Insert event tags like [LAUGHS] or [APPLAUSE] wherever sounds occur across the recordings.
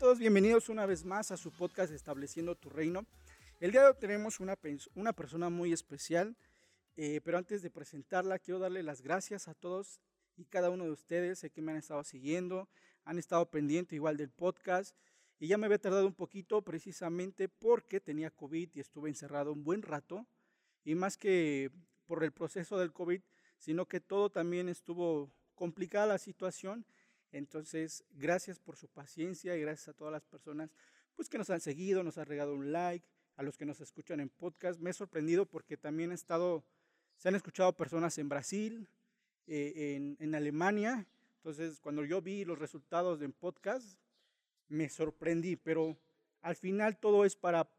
todos bienvenidos una vez más a su podcast Estableciendo tu Reino. El día de hoy tenemos una, una persona muy especial, eh, pero antes de presentarla quiero darle las gracias a todos y cada uno de ustedes sé que me han estado siguiendo, han estado pendientes igual del podcast y ya me había tardado un poquito precisamente porque tenía COVID y estuve encerrado un buen rato y más que por el proceso del COVID, sino que todo también estuvo complicada la situación entonces, gracias por su paciencia y gracias a todas las personas pues, que nos han seguido, nos han regalado un like, a los que nos escuchan en podcast. Me he sorprendido porque también he estado, se han escuchado personas en Brasil, eh, en, en, Alemania. Entonces, cuando yo vi los resultados en podcast, me sorprendí, pero al final todo es para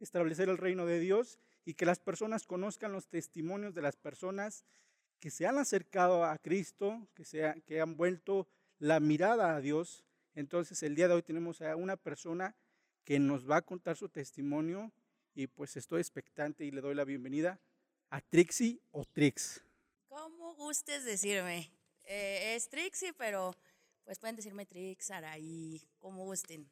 establecer el reino de Dios y que las personas conozcan los testimonios de las personas que se han acercado a Cristo, que, se que han vuelto la mirada a Dios. Entonces el día de hoy tenemos a una persona que nos va a contar su testimonio y pues estoy expectante y le doy la bienvenida a Trixie o Trix. Como gustes decirme. Eh, es Trixie, pero pues pueden decirme Trix, Araí, como gusten.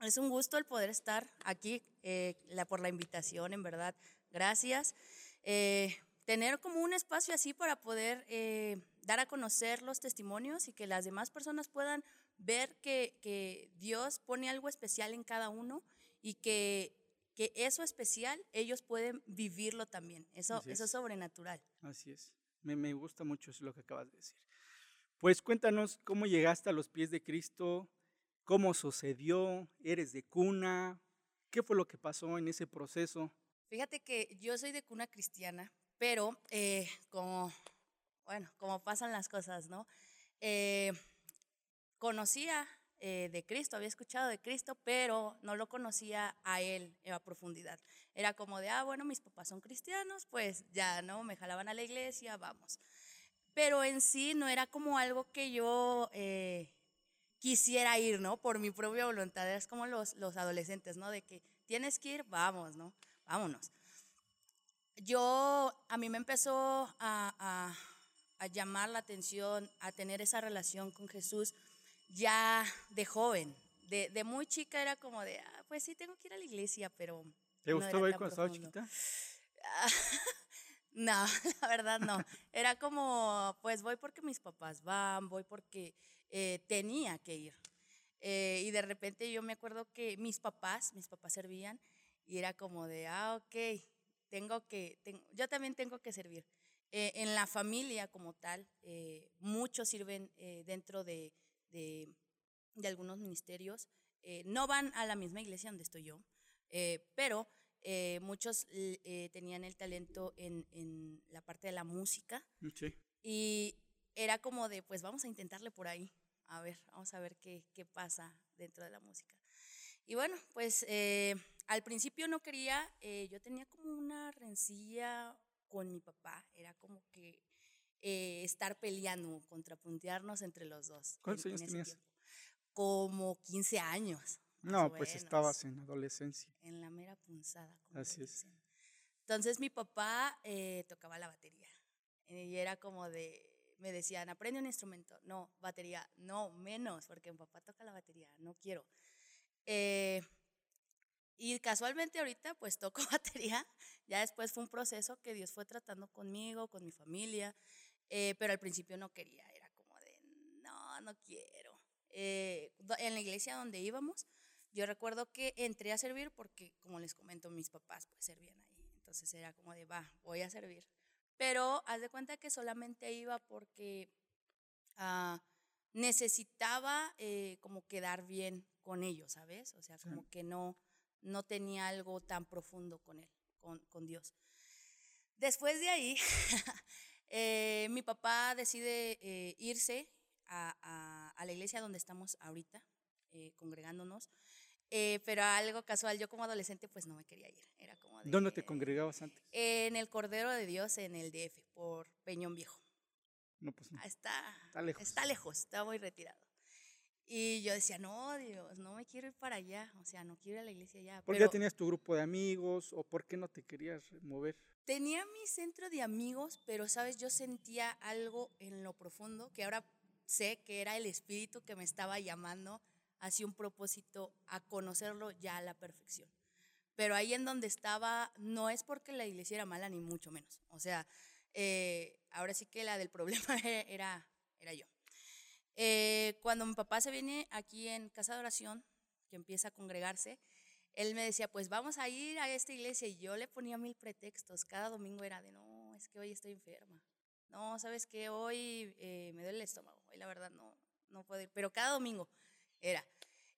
Es un gusto el poder estar aquí, eh, por la invitación, en verdad. Gracias. Eh, tener como un espacio así para poder eh, dar a conocer los testimonios y que las demás personas puedan ver que, que Dios pone algo especial en cada uno y que, que eso especial ellos pueden vivirlo también. Eso, es. eso es sobrenatural. Así es. Me, me gusta mucho eso lo que acabas de decir. Pues cuéntanos cómo llegaste a los pies de Cristo, cómo sucedió, eres de cuna, qué fue lo que pasó en ese proceso. Fíjate que yo soy de cuna cristiana, pero eh, como, bueno, como pasan las cosas, ¿no? Eh, conocía eh, de Cristo, había escuchado de Cristo, pero no lo conocía a Él a profundidad. Era como de, ah, bueno, mis papás son cristianos, pues ya, ¿no? Me jalaban a la iglesia, vamos. Pero en sí no era como algo que yo quisiera ir, ¿no? Por mi propia voluntad. Es como los, los adolescentes, ¿no? De que tienes que ir, vamos, ¿no? Vámonos yo, a mí me empezó a, llamar la atención, a tener esa relación con Jesús ya de joven. De, muy chica era como de, ah, pues sí, tengo que ir a la iglesia, pero... ¿Te gustó ir cuando estaba chiquita? [LAUGHS] no, la verdad no. Era como, pues voy porque mis papás van, voy porque eh, tenía que ir. Eh, y de repente yo me acuerdo que mis papás, mis papás servían y era como de, ah, ok, tengo que, yo también tengo que servir. Eh, en la familia como tal, eh, muchos sirven eh, dentro de, de, algunos ministerios. no van a la misma iglesia donde estoy yo, pero muchos tenían el talento en, en, la parte de la música. Sí. Y era como de, pues vamos a intentarle por ahí. A ver, vamos a ver qué, qué pasa dentro de la música. Y bueno, pues al principio no quería, eh, yo tenía como una rencilla con mi papá, era como que eh, estar peleando, contrapuntearnos entre los dos. ¿Cuántos años tenías? Como 15 años. No, pues estabas en adolescencia. En la mera punzada. Así es. Entonces mi papá eh, tocaba la batería y era como de, me decían, aprende un instrumento. No, batería, no, menos, porque mi papá toca la batería, no quiero. Eh, y casualmente ahorita pues toco [LAUGHS] batería, ya después fue un proceso que Dios fue tratando conmigo, con mi familia, eh, pero al principio no quería, era como de, no, no quiero. Eh, en la iglesia donde íbamos, yo recuerdo que entré a servir porque, como les comento, mis papás pues servían ahí, entonces era como de, va, voy a servir. Pero haz de cuenta que solamente iba porque ah, necesitaba eh, como quedar bien con ellos, ¿sabes? O sea, como que no no tenía algo tan profundo con él, con, Dios. Después de ahí, [LAUGHS] eh, mi papá decide eh, irse a, la iglesia donde estamos ahorita, eh, congregándonos, pero algo casual, yo como adolescente pues no me quería ir. Era como ¿Dónde te congregabas antes? En el Cordero de Dios, en el DF, por Peñón Viejo. No, pues no. Ah, está, está lejos. Está lejos, está muy retirado. Y yo decía, no, Dios, no me quiero ir para allá, o sea, no quiero ir a la iglesia ya. ¿Por qué tenías tu grupo de amigos o por qué no te querías mover? Tenía mi centro de amigos, pero, sabes, yo sentía algo en lo profundo que ahora sé que era el espíritu que me estaba llamando hacia un propósito, a conocerlo ya a la perfección. Pero ahí en donde estaba, no es porque la iglesia era mala, ni mucho menos. O sea, eh, ahora sí que la del problema [LAUGHS] era, era yo. Eh, cuando mi papá se viene aquí en casa de oración, que empieza a congregarse, él me decía, pues vamos a ir a esta iglesia. Y yo le ponía mil pretextos. Cada domingo era de, no, es que hoy estoy enferma. No, sabes que hoy eh, me duele el estómago. Hoy la verdad no, no puedo ir. Pero cada domingo era.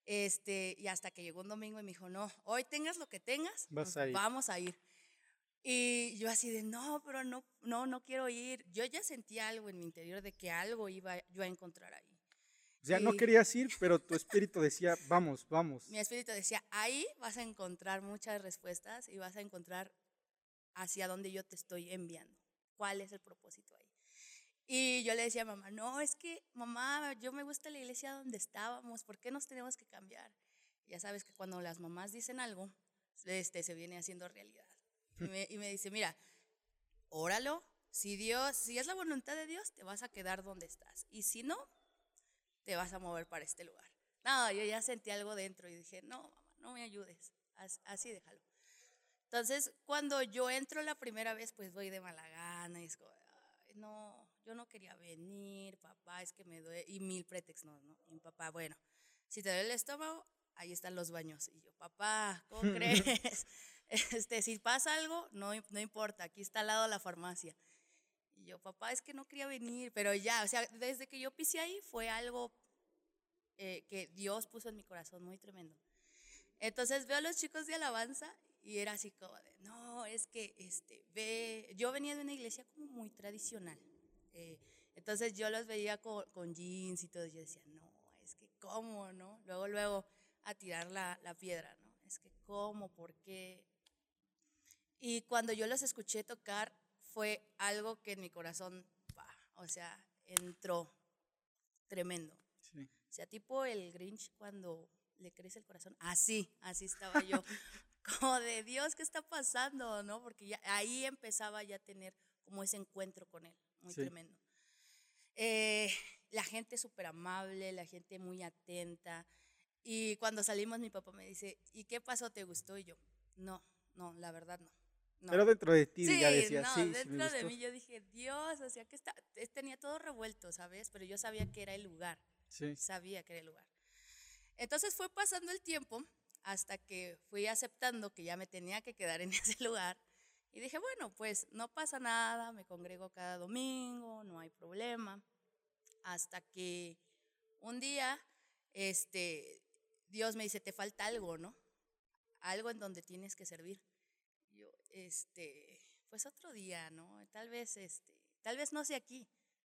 Este, y hasta que llegó un domingo y me dijo, no, hoy tengas lo que tengas, vamos a ir. Y yo así de, no, pero no, no, no quiero ir. Yo ya sentía algo en mi interior de que algo iba yo a encontrar ahí. O sea, no querías ir, pero tu espíritu decía, vamos, vamos. Mi espíritu decía, ahí vas a encontrar muchas respuestas y vas a encontrar hacia dónde yo te estoy enviando. ¿Cuál es el propósito ahí? Y yo le decía a mamá, no, es que mamá, yo me gusta la iglesia donde estábamos, ¿por qué nos tenemos que cambiar? Ya sabes que cuando las mamás dicen algo, este, se viene haciendo realidad. Y me, y me dice, mira, óralo, si Dios, si es la voluntad de Dios, te vas a quedar donde estás. Y si no, te vas a mover para este lugar. No, yo ya sentí algo dentro y dije, no, mamá, no me ayudes, así déjalo. Entonces, cuando yo entro la primera vez, pues voy de mala gana y es como, no, yo no quería venir, papá, es que me duele, y mil pretextos, ¿no? ¿no? Y mi papá, bueno, si te duele el estómago, ahí están los baños. Y yo, papá, ¿cómo [LAUGHS] crees? Este, si pasa algo, no, no importa, aquí está al lado la farmacia. Y yo, papá, es que no quería venir, pero ya, o sea, desde que yo pisé ahí fue algo eh, que Dios puso en mi corazón muy tremendo. Entonces veo a los chicos de alabanza y era así como de, no, es que este, ve, yo venía de una iglesia como muy tradicional. Eh, entonces yo los veía con, con, jeans y todo, y yo decía, no, es que cómo, ¿no? Luego, luego a tirar la, la piedra, ¿no? Es que cómo, por qué. Y cuando yo los escuché tocar, fue algo que en mi corazón, o sea, entró tremendo. O sea, tipo el Grinch cuando le crece el corazón. Así, así estaba yo. [LAUGHS] como de Dios, ¿qué está pasando? ¿No? Porque ya, ahí empezaba ya a tener como ese encuentro con Él, muy tremendo. Eh, la gente súper amable, la gente muy atenta. Y cuando salimos, mi papá me dice, ¿y qué pasó? ¿Te gustó? Y yo, no, no, la verdad no. Pero dentro de ti ya decía, no, dentro de mí yo dije, Dios, o sea que está, tenía todo revuelto, ¿sabes? Pero yo sabía que era el lugar. Sí. Sabía que era el lugar. Entonces fue pasando el tiempo hasta que fui aceptando que ya me tenía que quedar en [LAUGHS] ese lugar. Y dije, bueno, pues no pasa nada, me congrego cada domingo, no hay problema. Hasta que un día, este, Dios me dice, te falta algo, ¿no? Algo en donde tienes que servir este, pues otro día, ¿no? Tal vez, este, tal vez no sea aquí.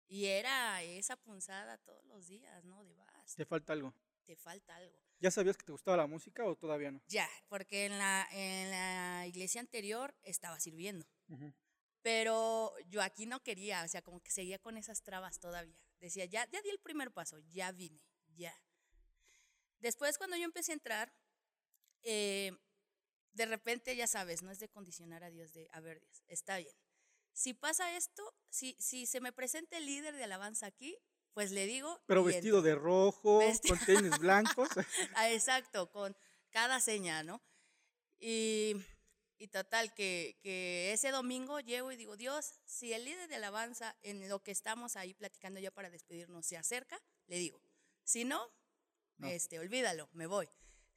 Y era esa punzada todos los días, ¿no? De vas. ¿Te falta algo? Te falta algo. ¿Ya sabías que te gustaba la música o todavía no? Ya, porque en la, en la iglesia anterior estaba sirviendo. Pero yo aquí no quería, o sea, como que seguía con esas trabas todavía. Decía, ya, ya di el primer paso, ya vine, ya. Después, cuando yo empecé a entrar, eh, de repente, ya sabes, no es de condicionar a Dios, de, a ver, Dios, está bien. Si pasa esto, si, si se me presenta el líder de alabanza aquí, pues le digo. Pero vestido de rojo, con tenis [LAUGHS] blancos. ah, exacto, con cada seña, ¿no? Y, y total, que, que, ese domingo llego y digo, Dios, si el líder de alabanza en lo que estamos ahí platicando ya para despedirnos se acerca, le digo. Si no, no. este, olvídalo, me voy.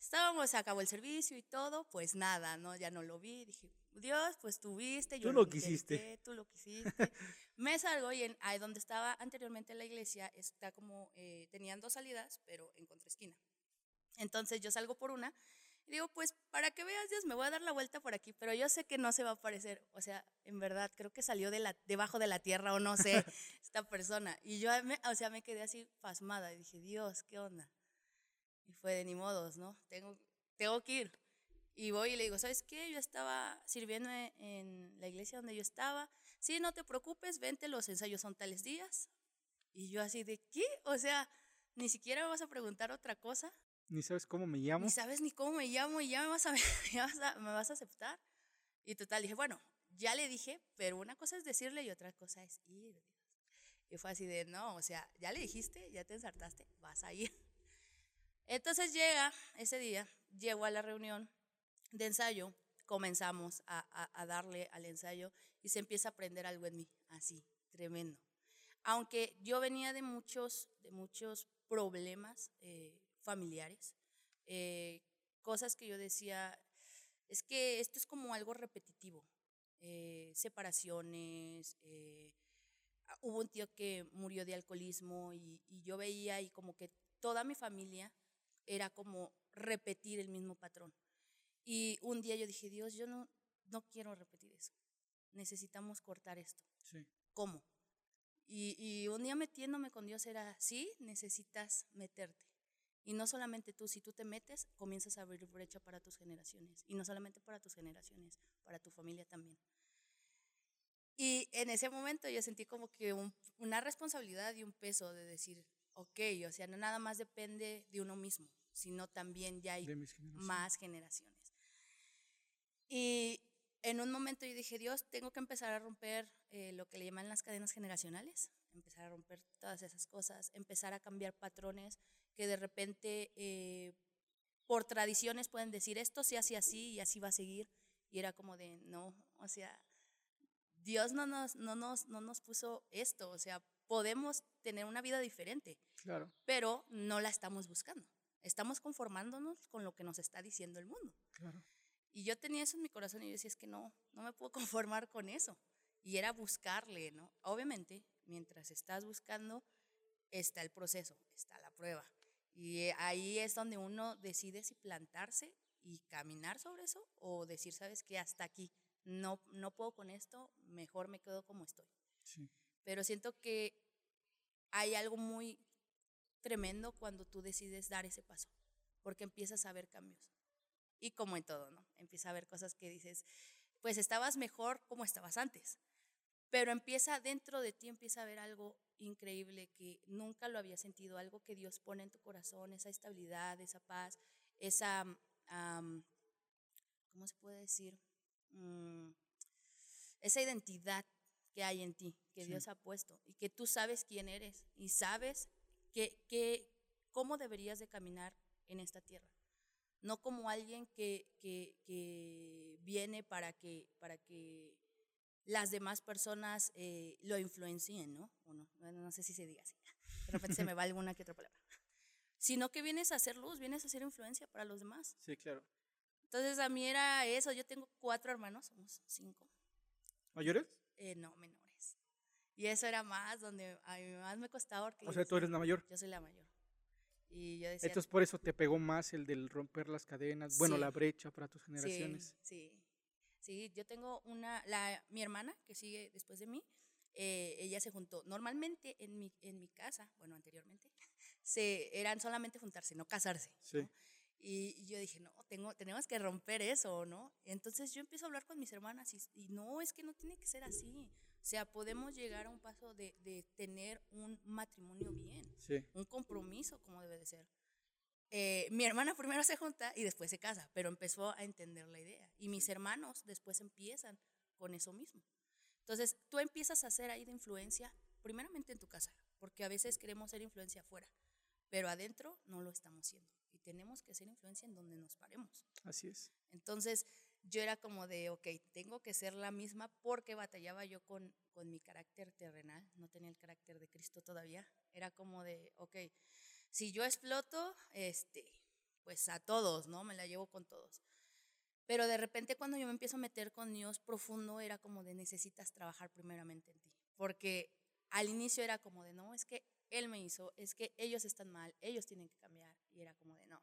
Estábamos, se acabó el servicio y todo, pues nada, ¿no? Ya no lo vi, dije, Dios, pues tú viste, yo tú lo, quisiste. Tú lo quisiste. [LAUGHS] me salgo y en, ahí donde estaba anteriormente la iglesia, está como, eh, tenían dos salidas, pero en contraesquina. Entonces yo salgo por una y digo, pues para que veas Dios, me voy a dar la vuelta por aquí, pero yo sé que no se va a aparecer. O sea, en verdad, creo que salió de la, debajo de la tierra o no sé, [LAUGHS] esta persona. Y yo, me, o sea, me quedé así pasmada y dije, Dios, ¿qué onda? Y fue de ni modos, ¿no? Tengo, tengo que ir. Y voy y le digo, ¿sabes qué? Yo estaba sirviendo e, en la iglesia donde yo estaba. Sí, no te preocupes, vente, los ensayos son tales días. Y yo así de, ¿qué? O sea, ni siquiera me vas a preguntar otra cosa. Ni sabes cómo me llamo. Ni sabes ni cómo me llamo y ya me vas a, me [LAUGHS] vas a, me vas a aceptar. Y total, dije, bueno, ya le dije, pero una cosa es decirle y otra cosa es ir. Y fue así de, no, o sea, ya le dijiste, ya te ensartaste, vas a ir. Entonces llega ese día, llego a la reunión de ensayo, comenzamos a, darle al ensayo y se empieza a aprender algo en mí, así, tremendo. Aunque yo venía de muchos, de muchos problemas eh, familiares, eh, cosas que yo decía, es que esto es como algo repetitivo, eh, separaciones, hubo un tío que murió de alcoholismo y, y, yo veía y como que toda mi familia era como repetir el mismo patrón. Y un día yo dije, Dios, yo no, no quiero repetir eso. Necesitamos cortar esto. Sí. ¿Cómo? Y, y un día metiéndome con Dios era, sí, necesitas meterte. Y no solamente tú, si tú te metes, comienzas a abrir brecha para tus generaciones. Y no solamente para tus generaciones, para tu familia también. Y en ese momento yo sentí como que una responsabilidad y un peso de decir, ok, o sea, no nada más depende de uno mismo, sino también ya hay más generaciones. Y en un momento yo dije, Dios, tengo que empezar a romper eh, lo que le llaman las cadenas generacionales, empezar a romper todas esas cosas, empezar a cambiar patrones que de repente eh, por tradiciones pueden decir esto se hace así y así va a seguir. Y era como de, no, o sea, Dios no nos, no nos, no nos puso esto, o sea, podemos tener una vida diferente, claro. pero no la estamos buscando. Estamos conformándonos con lo que nos está diciendo el mundo. Claro. Y yo tenía eso en mi corazón y yo decía, es que no, no me puedo [LAUGHS] conformar con eso. Y era buscarle, ¿no? Obviamente, mientras estás buscando, está el proceso, está la prueba. Y ahí es donde uno decide si plantarse y caminar sobre eso o decir, sabes que hasta aquí, no, no puedo con esto, mejor me quedo como estoy. Sí. Pero siento que hay algo muy tremendo cuando tú decides dar ese paso, porque empiezas a ver cambios. Y como en todo, ¿no? Empieza a ver cosas que dices, pues estabas mejor como estabas antes, pero empieza dentro de ti, empieza a ver algo increíble que nunca lo había sentido, algo que Dios pone en tu corazón, esa estabilidad, esa paz, esa, ¿cómo se puede decir? Mm, esa identidad que hay en ti, que Dios ha puesto, y que tú sabes quién eres y sabes que, que, cómo deberías de caminar en esta tierra. No como alguien que, que, que viene para que, para que las demás personas eh, lo influencien, ¿no? O no, no sé si se diga así. De repente se me va alguna que otra palabra. Sino que vienes a hacer luz, vienes a hacer influencia para los demás. Sí, claro. Entonces a mí era eso. Yo tengo cuatro hermanos, somos cinco. ¿Mayores? Eh, no, menores. Y eso era más, donde a mí más me costaba. Porque o sea, tú eres la mayor. Yo soy la mayor. Y yo decía, Entonces por eso te pegó más el del romper las cadenas, bueno, la brecha para tus generaciones. Sí, sí. Sí, yo tengo una, la, mi hermana que sigue después de mí, eh, ella se juntó. Normalmente en mi, en mi casa, bueno, anteriormente, [LAUGHS] se, eran solamente juntarse, no casarse. Sí. Y, yo dije, no, tengo, tenemos que romper eso, ¿no? Entonces yo empiezo a hablar con mis hermanas y, no, es que no tiene que ser así. O sea, podemos llegar a un paso de, de tener un matrimonio bien, un compromiso como debe de ser. Eh, mi hermana primero se junta y después se casa, pero empezó a entender la idea. Y mis hermanos después empiezan con eso mismo. Entonces, tú empiezas a ser ahí de influencia, primeramente en tu casa, porque a veces queremos ser influencia afuera, pero adentro no lo estamos siendo tenemos que ser influencia en donde nos paremos. Así es. Entonces yo era como de, ok, tengo que ser la misma porque batallaba yo con, con mi carácter terrenal, no tenía el carácter de Cristo todavía. Era como de, ok, si yo exploto, este, pues a todos, ¿no? Me la llevo con todos. Pero de repente cuando yo me empiezo a meter con Dios profundo, era como de necesitas trabajar primeramente en ti. Porque al inicio era como de, no, es que Él me hizo, es que ellos están mal, ellos tienen que cambiar. Y era como de, no,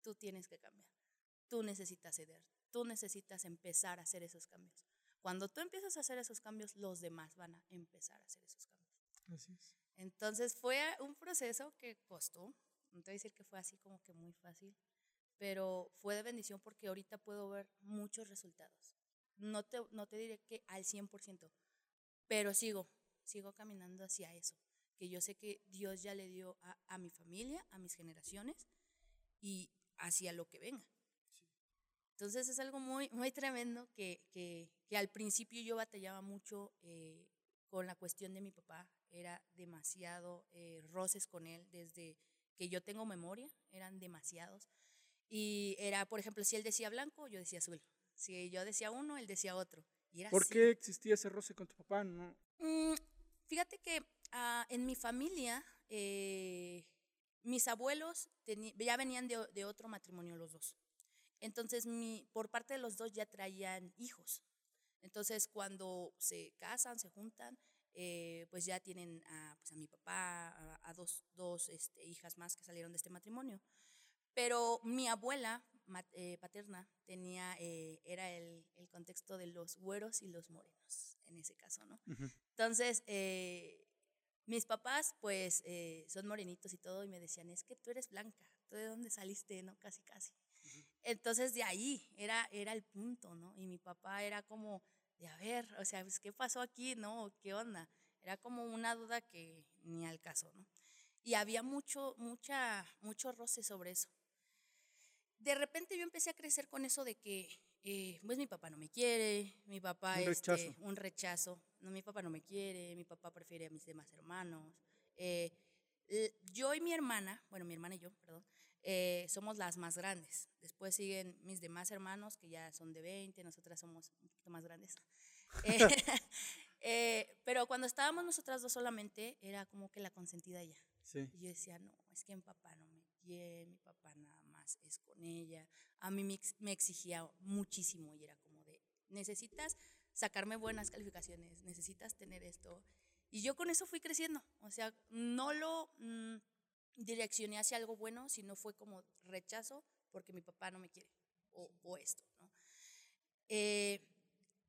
tú tienes que cambiar, tú necesitas ceder, tú necesitas empezar a hacer esos cambios. Cuando tú empiezas a hacer esos cambios, los demás van a empezar a hacer esos cambios. Así es. Entonces fue un proceso que costó, no te voy a decir que fue así como que muy fácil, pero fue de bendición porque ahorita puedo ver muchos resultados. No te, no te diré que al 100%, pero sigo, sigo caminando hacia eso que yo sé que Dios ya le dio a, mi familia, a mis generaciones y hacia lo que venga. Entonces es algo muy, muy tremendo que, que, que al principio yo batallaba mucho eh, con la cuestión de mi papá. Era demasiado eh, roces con él desde que yo tengo memoria, eran demasiados. Y era, por ejemplo, si él decía blanco, yo decía azul. Si yo decía uno, él decía otro. Y era ¿Por así. qué existía ese roce con tu papá? No. Mm, fíjate que ah, en mi familia, eh, mis abuelos ya venían de, otro matrimonio los dos. Entonces, por parte de los dos ya traían hijos. Entonces, cuando se casan, se juntan, eh, pues ya tienen a, pues mi papá, a, dos, dos este, hijas más que salieron de este matrimonio. Pero mi abuela eh, paterna tenía, eh, era el, el contexto de los güeros y los morenos, en ese caso, ¿no? Entonces, eh, mis papás, pues, eh, son morenitos y todo, y me decían, es que tú eres blanca, ¿tú de dónde saliste, no? Casi, casi. Entonces, de ahí era, era el punto, ¿no? Y mi papá era como, de a ver, o sea, pues, ¿qué pasó aquí, no? ¿Qué onda? Era como una duda que ni al caso, ¿no? Y había mucho, mucha, mucho roce sobre eso. De repente yo empecé a crecer con eso de que, eh, pues mi papá no me quiere, mi papá Un este, un rechazo, no, mi papá no me quiere, mi papá prefiere a mis demás hermanos. Eh, yo y mi hermana, bueno, mi hermana y yo, perdón, eh, somos las más grandes. Después siguen mis demás hermanos, que ya son de 20, nosotras somos un poquito más grandes. [LAUGHS] Eh, [LAUGHS] eh, pero cuando estábamos nosotras dos solamente, era como que la consentida ella. Sí. Y yo decía, no, es que mi papá no me quiere, mi papá nada más es con ella. A mí me, ex- me exigía muchísimo y era como de, necesitas sacarme buenas calificaciones, necesitas tener esto. Y yo con eso fui creciendo. O sea, no lo mm, direccioné hacia algo bueno, sino fue como rechazo porque mi papá no me quiere o, o esto, ¿no? Eh,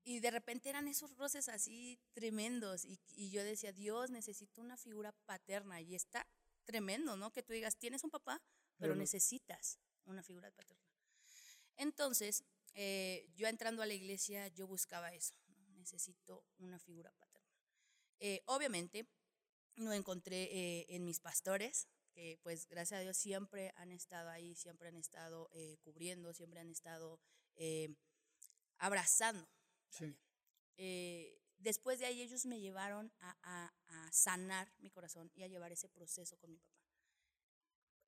y de repente eran esos roces así tremendos y, y yo decía, Dios, necesito una figura paterna y está tremendo, ¿no? Que tú digas, tienes un papá, pero necesitas una figura paterna. Entonces, eh, yo entrando a la iglesia, yo buscaba eso, ¿no? necesito una figura paterna. Eh, obviamente, lo encontré eh, en mis pastores, que pues gracias a Dios siempre han estado ahí, siempre han estado cubriendo, siempre han estado abrazando. Sí. después de ahí ellos me llevaron a, a- a sanar mi corazón y a llevar ese proceso con mi papá.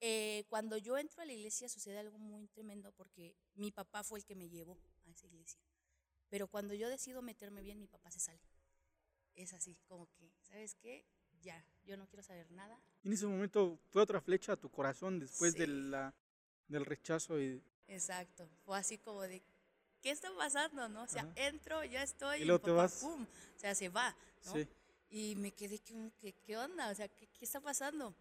Eh, cuando yo entro a la iglesia sucede algo muy tremendo porque mi papá fue el que me llevó a esa iglesia. Pero cuando yo decido meterme bien, mi papá se sale. Es así, como que, ¿sabes qué? Ya, yo no quiero saber nada. En ese momento fue otra flecha a tu corazón después de Sí. la, del rechazo y, Exacto. Fue así como de, ¿qué está pasando? ¿no? O sea, Ajá. entro, ya estoy, Y te papá, vas. ¡pum! O sea, se va, ¿no? sí. Y me quedé, como que, ¿qué onda? O sea, ¿qué, qué está pasando?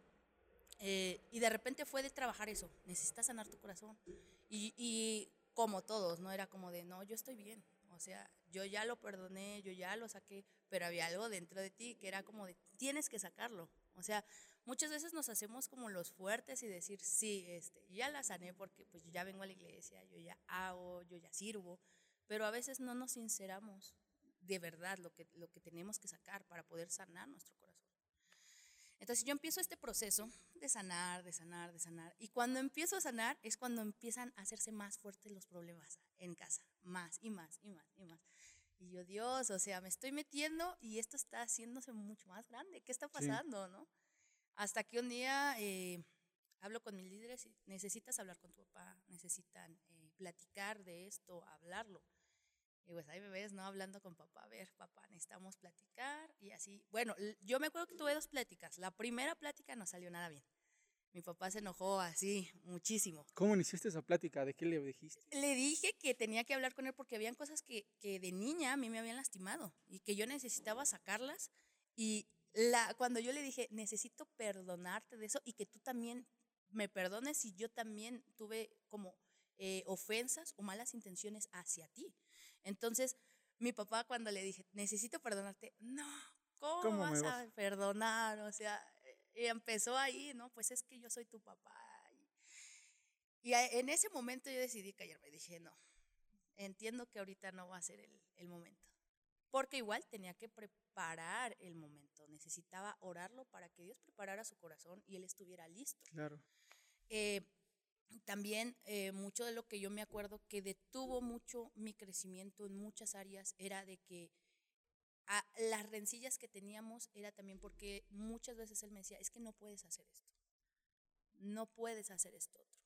Eh, y de repente fue de trabajar eso. Necesitas sanar tu corazón. Y, y como todos, ¿no? Era como de, no, yo estoy bien. O sea, yo ya lo perdoné, yo ya lo saqué, pero había algo dentro de ti que era como de, tienes que sacarlo. O sea, muchas veces nos hacemos como los fuertes y decir, sí, este, ya la sané porque pues yo ya vengo a la iglesia, yo ya hago, yo ya sirvo, pero a veces no nos sinceramos de verdad lo que, lo que tenemos que sacar para poder sanar nuestro corazón. Entonces yo empiezo este proceso de sanar, de sanar, de sanar. Y cuando empiezo a sanar es cuando empiezan a hacerse más fuertes los problemas en casa. Más y más y más y más. Y yo, Dios, o sea, me estoy metiendo y esto está haciéndose mucho más grande. ¿Qué está pasando, no? Hasta que un día eh, hablo con mis líderes y necesitas hablar con tu papá, necesitan eh, platicar de esto, hablarlo. Y pues ahí me ves, ¿no? Hablando con papá, a ver, papá, necesitamos platicar y así. Bueno, yo me acuerdo que tuve dos pláticas. La primera plática no salió nada bien. Mi papá se enojó así, muchísimo. ¿Cómo iniciaste esa plática? ¿De qué le dijiste? Le dije que tenía que hablar con él porque habían cosas que, que de niña a mí me habían lastimado y que yo necesitaba sacarlas. Y la, cuando yo le dije, necesito perdonarte de eso y que tú también me perdones si yo también tuve como eh, ofensas o malas intenciones hacia ti. Entonces, mi papá cuando le dije, necesito perdonarte, no, ¿cómo, ¿Cómo me vas, vas? a perdonar? O sea, y empezó ahí, ¿no? Pues es que yo soy tu papá. Y, en ese momento yo decidí callarme. Dije, no, entiendo que ahorita no va a ser el, el momento. Porque igual tenía que preparar el momento. Necesitaba orarlo para que Dios preparara su corazón y él estuviera listo. Claro. Eh, también eh, mucho de lo que yo me acuerdo que detuvo mucho mi crecimiento en muchas áreas era de que a- las rencillas que teníamos era también porque muchas veces él me decía, es que no puedes hacer esto. no puedes hacer esto otro,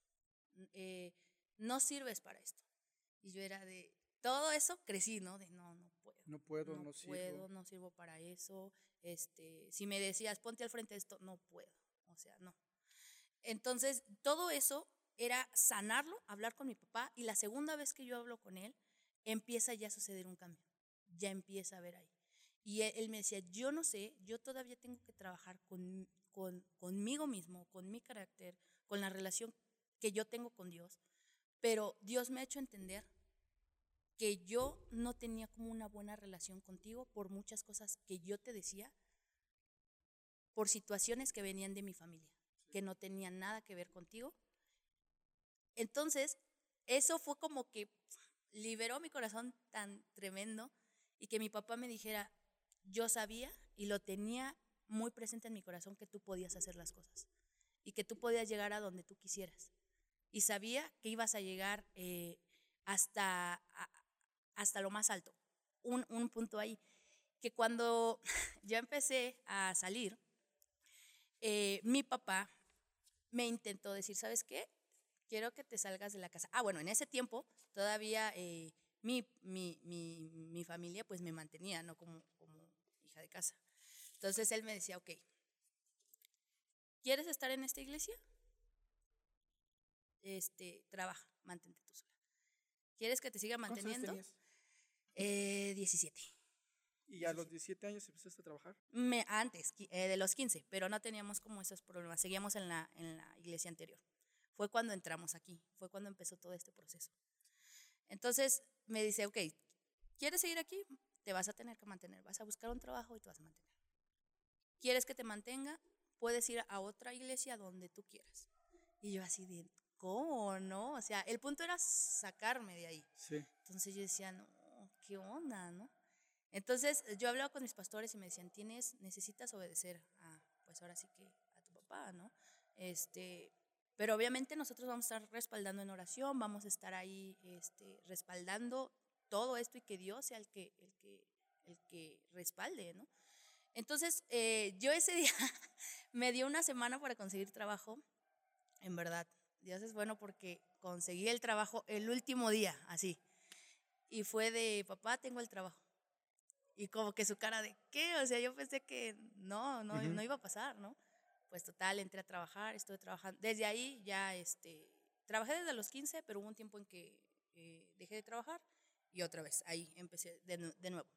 eh, no sirves para esto. Y yo era de, todo eso crecí, ¿no? De, no, no puedo. No puedo, no, no sirvo. puedo, no sirvo para eso. Este, si me decías, ponte al frente de esto, no puedo. O sea, no. Entonces, todo eso era sanarlo, hablar con mi papá, y la segunda vez que yo hablo con él, empieza ya a suceder un cambio. Ya empieza a ver ahí. Y él, él me decía, yo no sé, yo todavía tengo que trabajar con, con, conmigo mismo, con mi carácter, con la relación que yo tengo con Dios, pero Dios me ha hecho entender que yo no tenía como una buena relación contigo por muchas cosas que yo te decía, por situaciones que venían de mi familia, que no tenían nada que ver contigo. Entonces, eso fue como que liberó mi corazón tan tremendo y que mi papá me dijera, yo sabía y lo tenía muy presente en mi corazón que tú podías hacer las cosas y que tú podías llegar a donde tú quisieras. Y sabía que ibas a llegar eh, hasta, hasta lo más alto. Un, un punto ahí, que cuando [LAUGHS] yo empecé a salir, eh, mi papá me intentó decir, ¿sabes qué? Quiero que te salgas de la casa. Ah, bueno, en ese tiempo todavía eh, mi, mi, mi, mi familia pues me mantenía, ¿no? Como, como hija de casa. Entonces él me decía, ok, ¿quieres estar en esta iglesia? Este, trabaja, mantente tú sola. ¿Quieres que te siga ¿Cuántos años manteniendo? Eh, 17. Y a los 17 años empezaste a trabajar. Me, antes, eh, de los 15, pero no teníamos como esos problemas. Seguíamos en la, en la iglesia anterior. Fue cuando entramos aquí, fue cuando empezó todo este proceso. Entonces me dice, ok, ¿quieres seguir aquí? Te vas a tener que mantener, vas a buscar un trabajo y te vas a mantener. ¿Quieres que te mantenga? Puedes ir a otra iglesia donde tú quieras. Y yo así de, ¿cómo no? O sea, el punto era sacarme de ahí. Sí. Entonces yo decía, no, ¿qué onda, no? Entonces yo hablaba con mis pastores y me decían, tienes, necesitas obedecer a, pues ahora sí que a tu papá, ¿no? Este, pero obviamente nosotros vamos a estar respaldando en oración, vamos a estar ahí, este, respaldando todo esto y que Dios sea el que, el que, el que respalde, ¿no? Entonces eh, yo ese [LAUGHS] día me dio una semana para conseguir trabajo, en verdad. Dios es bueno porque conseguí el trabajo el último día, así. Y fue de, papá, tengo el trabajo. Y como que su cara de, ¿qué? O sea, yo pensé que no, no, Ujú. no iba a pasar, ¿no? Pues total, entré a trabajar, estuve trabajando. Desde ahí ya, este, trabajé desde los 15, pero hubo un tiempo en que eh, dejé de trabajar y otra vez, ahí empecé de, de nuevo.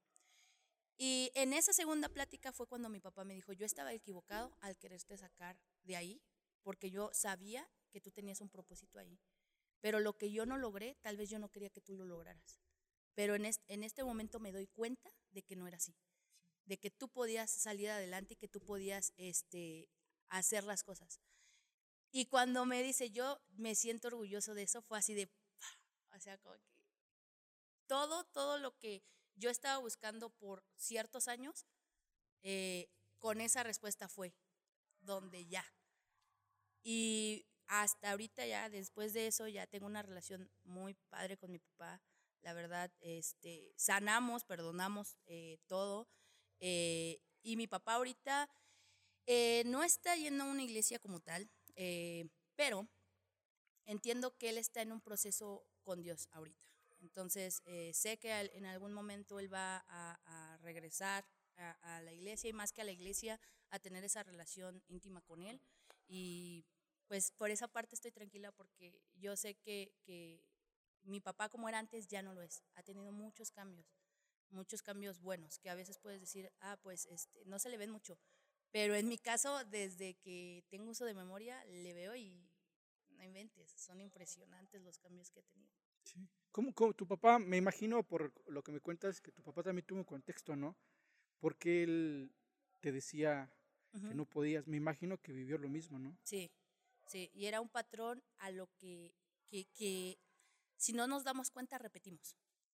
Y en esa segunda plática fue cuando mi papá me dijo, yo estaba equivocado al quererte sacar de ahí, porque yo sabía que tú tenías un propósito ahí. Pero lo que yo no logré, tal vez yo no quería que tú lo lograras. Pero en este, en este momento me doy cuenta de que no era así. De que tú podías salir adelante y que tú podías este, hacer las cosas. Y cuando me dice, yo me siento orgulloso de eso, fue así de, o sea, como que todo, todo lo que yo estaba buscando por ciertos años, eh, con esa respuesta fue donde ya. Y hasta ahorita ya, después de eso, ya tengo una relación muy padre con mi papá. La verdad, este, sanamos, perdonamos eh, todo. eh, y mi papá ahorita eh, no está yendo a una iglesia como tal, eh, pero entiendo que él está en un proceso con Dios ahorita. Entonces, eh, sé que en algún momento él va a, regresar a, a la iglesia y más que a la iglesia, a tener esa relación íntima con él. Y pues por esa parte estoy tranquila porque yo sé que, que mi papá como era antes ya no lo es. Ha tenido muchos cambios, muchos cambios buenos, que a veces puedes decir, ah, pues este, no se le ven mucho. Pero en mi caso, desde que tengo uso de memoria, le veo y no inventes, son impresionantes los cambios que ha tenido. Sí. ¿Cómo, cómo- tu papá, me imagino por lo que me cuentas, que tu papá también tuvo un contexto, ¿no? Porque él te decía que no podías, me imagino que vivió lo mismo, ¿no? Sí, sí, y era un patrón a lo que, que, que si no nos damos cuenta repetimos.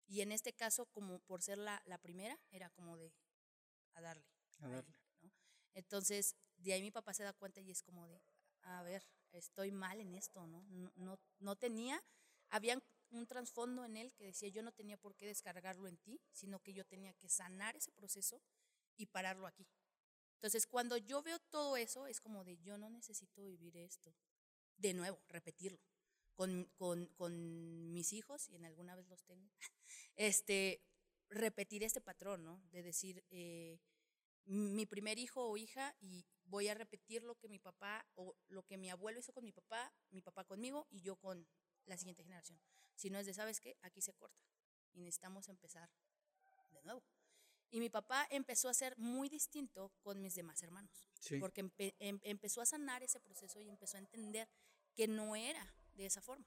Y en este caso, como por ser la, la primera, era como de a darle. A darle. Entonces, de ahí mi papá se da cuenta y es como de, a ver, estoy mal en esto, ¿no? No, no, no tenía, había un trasfondo en él que decía, yo no tenía por qué descargarlo en ti, sino que yo tenía que sanar ese proceso y pararlo aquí. Entonces, cuando yo veo todo eso, es como de, yo no necesito vivir esto. de nuevo, repetirlo. Con, con, con, mis hijos, y en alguna vez los tengo, [LAUGHS] este, repetir este patrón, ¿no? De decir, eh, mi primer hijo o hija y voy a repetir lo que mi papá o lo que mi abuelo hizo con mi papá, mi papá conmigo y yo con la siguiente generación. Si no es de, ¿sabes qué? Aquí se corta y necesitamos empezar de nuevo. Y mi papá empezó a ser muy distinto con mis demás hermanos, porque em, empezó a sanar ese proceso y empezó a entender que no era de esa forma.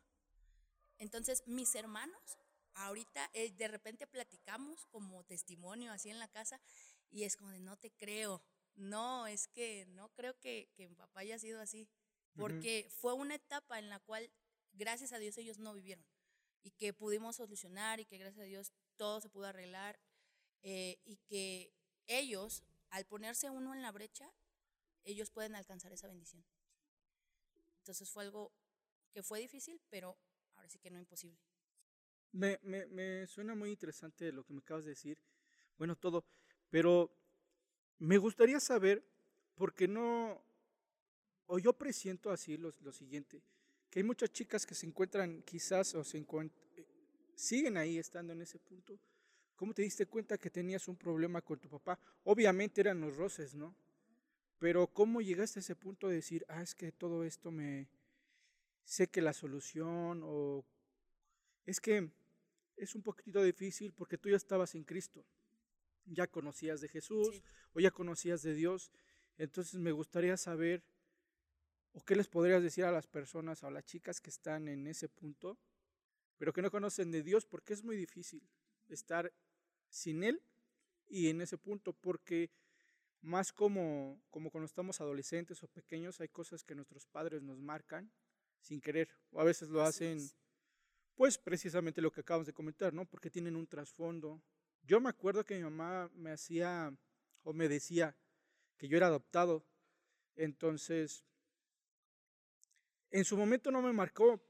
Entonces, mis hermanos, ahorita eh, de repente platicamos como testimonio así en la casa y es como de, no te creo, no, es que no creo que, que mi papá haya sido así, porque fue una etapa en la cual, gracias a Dios, ellos no vivieron y que pudimos solucionar y que gracias a Dios todo se pudo arreglar eh, y que ellos, al ponerse uno en la brecha, ellos pueden alcanzar esa bendición. Entonces fue algo que fue difícil, pero ahora sí que no imposible. Me, me, me suena muy interesante lo que me acabas de decir. Bueno, todo. Pero me gustaría saber, porque no, o yo presiento así lo, lo siguiente, que hay muchas chicas que se encuentran quizás o se eh, siguen ahí estando en ese punto. ¿Cómo te diste cuenta que tenías un problema con tu papá? Obviamente eran los roces, ¿no? Pero ¿cómo llegaste a ese punto de decir, ah, es que todo esto me... sé que la solución o... Es que es un poquito difícil porque tú ya estabas en Cristo ya conocías de Jesús o ya conocías de Dios. Entonces me gustaría saber, o qué les podrías decir a las personas o a las chicas que están en ese punto, pero que no conocen de Dios, porque es muy difícil estar sin Él y en ese punto, porque más como, como cuando estamos adolescentes o pequeños, hay cosas que nuestros padres nos marcan sin querer, o a veces lo hacen, pues precisamente lo que acabamos de comentar, ¿no? Porque tienen un trasfondo, yo me acuerdo que mi mamá me hacía o me decía que yo era adoptado. Entonces, en su momento no me marcó,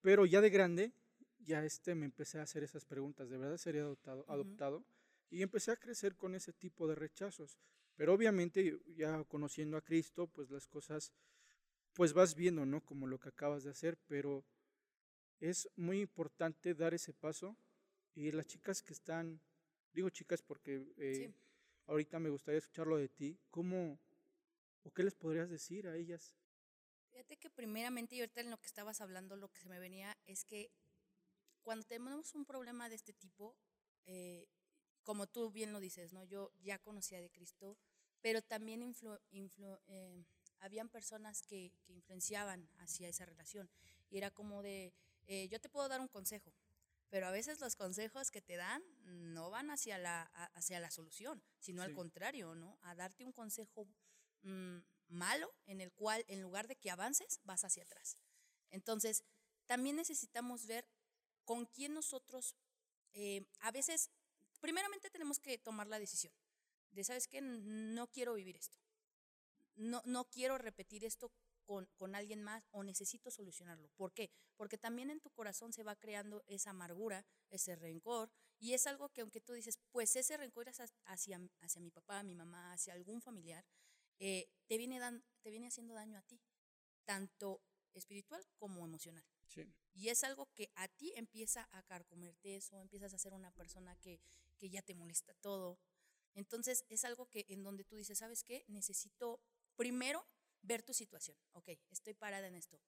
pero ya de grande, ya este me empecé a hacer esas preguntas, ¿de verdad sería adoptado? adoptado? Y empecé a crecer con ese tipo de rechazos. Pero obviamente ya conociendo a Cristo, pues las cosas, pues vas viendo, ¿no? Como lo que acabas de hacer, pero es muy importante dar ese paso y las chicas que están Digo chicas porque eh, ahorita me gustaría escucharlo de ti. ¿Cómo o qué les podrías decir a ellas? Fíjate que primeramente y ahorita en lo que estabas hablando, lo que se me venía es que cuando tenemos un problema de este tipo, eh, como tú bien lo dices, ¿no? Yo ya conocía de Cristo, pero también influ, eh, habían personas que, que, influenciaban hacia esa relación. Y era como de, yo te puedo dar un consejo, pero a veces los consejos que te dan no van hacia la, hacia la solución, sino al contrario, ¿no? A darte un consejo mm, malo en el cual en lugar de que avances, vas hacia atrás. Entonces, también necesitamos ver con quién nosotros, eh, a veces, primeramente tenemos que tomar la decisión de, ¿sabes qué? No quiero vivir esto. No, no quiero repetir esto con, alguien más o necesito solucionarlo. ¿Por qué? Porque también en tu corazón se va creando esa amargura, ese rencor, y es algo que aunque tú dices, pues ese rencor es hacia, hacia mi papá, mi mamá, hacia algún familiar, eh, te, viene dan, te viene haciendo daño a ti, tanto espiritual como emocional. Y es algo que a ti empieza a carcomerte eso, empiezas a ser una persona que, que ya te molesta todo. Entonces es algo que en donde tú dices, ¿sabes qué? Necesito primero ver tu situación. Ok, estoy parada en esto.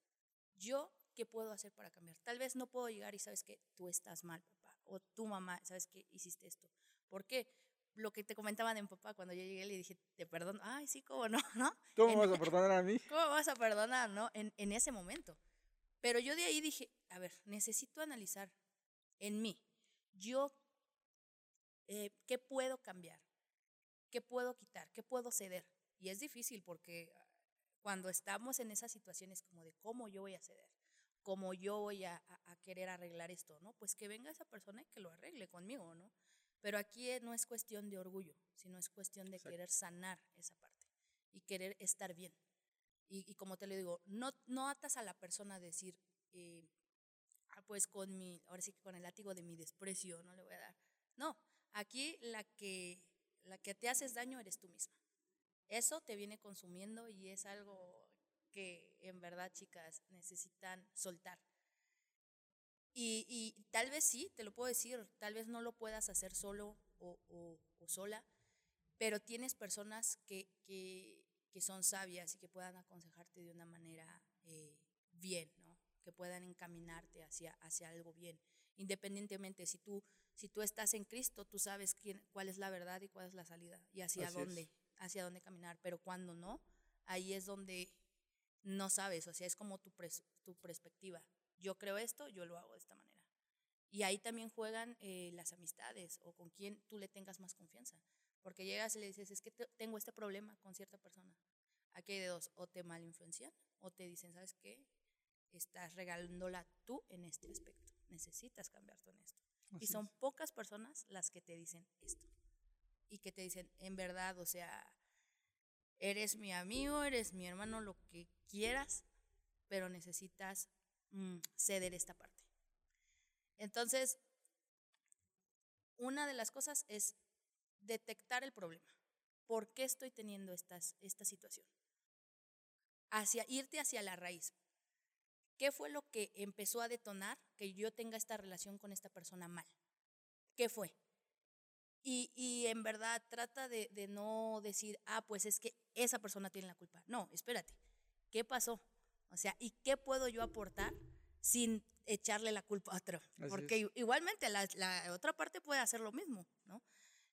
¿Yo qué puedo hacer para cambiar? Tal vez no puedo llegar y sabes que tú estás mal, papá. O tu mamá, sabes que hiciste esto. ¿Por qué? Lo que te comentaban en papá cuando yo llegué le dije, te perdono. Ay, sí, cómo no, [LAUGHS] ¿no? ¿Cómo vas a [LAUGHS] perdonar a mí? ¿Cómo vas a perdonar, no? En, en ese momento. Pero yo de ahí dije, a ver, necesito analizar en mí. Yo, eh, ¿qué puedo cambiar? ¿Qué puedo quitar? ¿Qué puedo ceder? Y es difícil porque cuando estamos en esas situaciones como de cómo yo voy a ceder, cómo yo voy a, querer arreglar esto, ¿no? Pues que venga esa persona y que lo arregle conmigo, ¿no? Pero aquí no es cuestión de orgullo, sino es cuestión de querer sanar esa parte y querer estar bien. Y, como te lo digo, no, no atas a la persona a decir, eh, ah, pues con mi, ahora sí que con el látigo de mi desprecio, no le voy a dar. No, aquí la que, la que te haces daño eres tú misma eso te viene consumiendo y es algo que en verdad, chicas, necesitan soltar. Y, y, tal vez sí, te lo puedo decir, tal vez no lo puedas hacer solo o, o, sola, pero tienes personas que, que, que, son sabias y que puedan aconsejarte de una manera eh, bien, ¿no? que puedan encaminarte hacia, hacia algo bien. Independientemente, si tú, si tú estás en Cristo, tú sabes quién, cuál es la verdad y cuál es la salida y hacia dónde, hacia dónde caminar. Pero cuando no, ahí es donde no sabes, o sea, es como tu, tu perspectiva. Yo creo esto, yo lo hago de esta manera. Y ahí también juegan eh, las amistades o con quien tú le tengas más confianza. Porque llegas y le dices, es que tengo este problema con cierta persona. Aquí hay de dos, o te malinfluencian o te dicen, ¿sabes qué? Estás regalándola tú en este aspecto. Necesitas cambiar tú en esto. y son pocas personas las que te dicen esto. Y que te dicen, en verdad, o sea, eres mi amigo, eres mi hermano, lo que quieras, pero necesitas mm, ceder esta parte. Entonces, una de las cosas es detectar el problema. ¿Por qué estoy teniendo esta situación? Hacia, irte hacia la raíz. ¿Qué fue lo que empezó a detonar que yo tenga esta relación con esta persona mal? ¿Qué fue? Y, y en verdad trata de, de, no decir, ah, pues es que esa persona tiene la culpa. No, espérate, ¿qué pasó? O sea, ¿y qué puedo yo aportar sin echarle la culpa a otro? Porque igualmente la, la, otra parte puede hacer lo mismo, ¿no?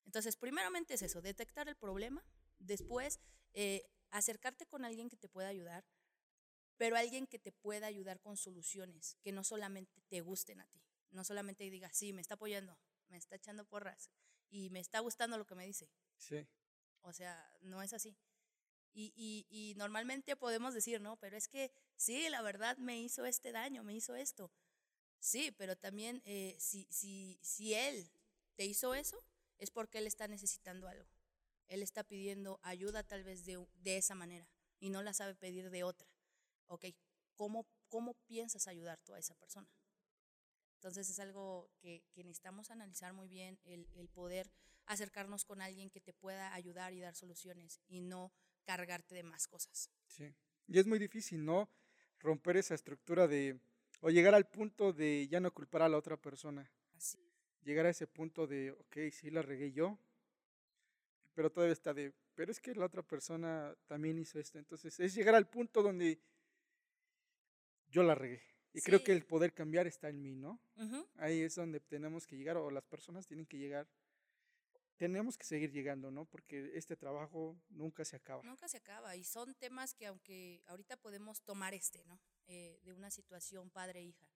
Entonces, primeramente es eso, detectar el problema, después eh, acercarte con alguien que te pueda ayudar, pero alguien que te pueda ayudar con soluciones, que no solamente te gusten a ti, no solamente digas, sí, me está apoyando, me está echando porras y me está gustando lo que me dice. Sí. O sea, no es así. Y, y, y, normalmente podemos decir, no, pero es que sí, la verdad me hizo este daño, me hizo esto. Sí, pero también eh, si, si, si él te hizo eso, es porque él está necesitando algo. Él está pidiendo ayuda tal vez de, de esa manera y no la sabe pedir de otra. Ok, ¿cómo, cómo piensas ayudar tú a esa persona? Entonces es algo que, que necesitamos analizar muy bien, el, el poder acercarnos con alguien que te pueda ayudar y dar soluciones y no cargarte de más cosas. Sí, y es muy difícil, ¿no? Romper esa estructura de, o llegar al punto de ya no culpar a la otra persona. Así. Llegar a ese punto de, ok, sí la regué yo, pero todavía está de, pero es que la otra persona también hizo esto. Entonces es llegar al punto donde yo la regué. Y creo que el poder cambiar está en mí, ¿no? Ahí es donde tenemos que llegar, o las personas tienen que llegar tenemos que seguir llegando, ¿no? Porque este trabajo nunca se acaba. Nunca se acaba. Y son temas que aunque ahorita podemos tomar este, ¿no? Eh, de una situación padre-hija.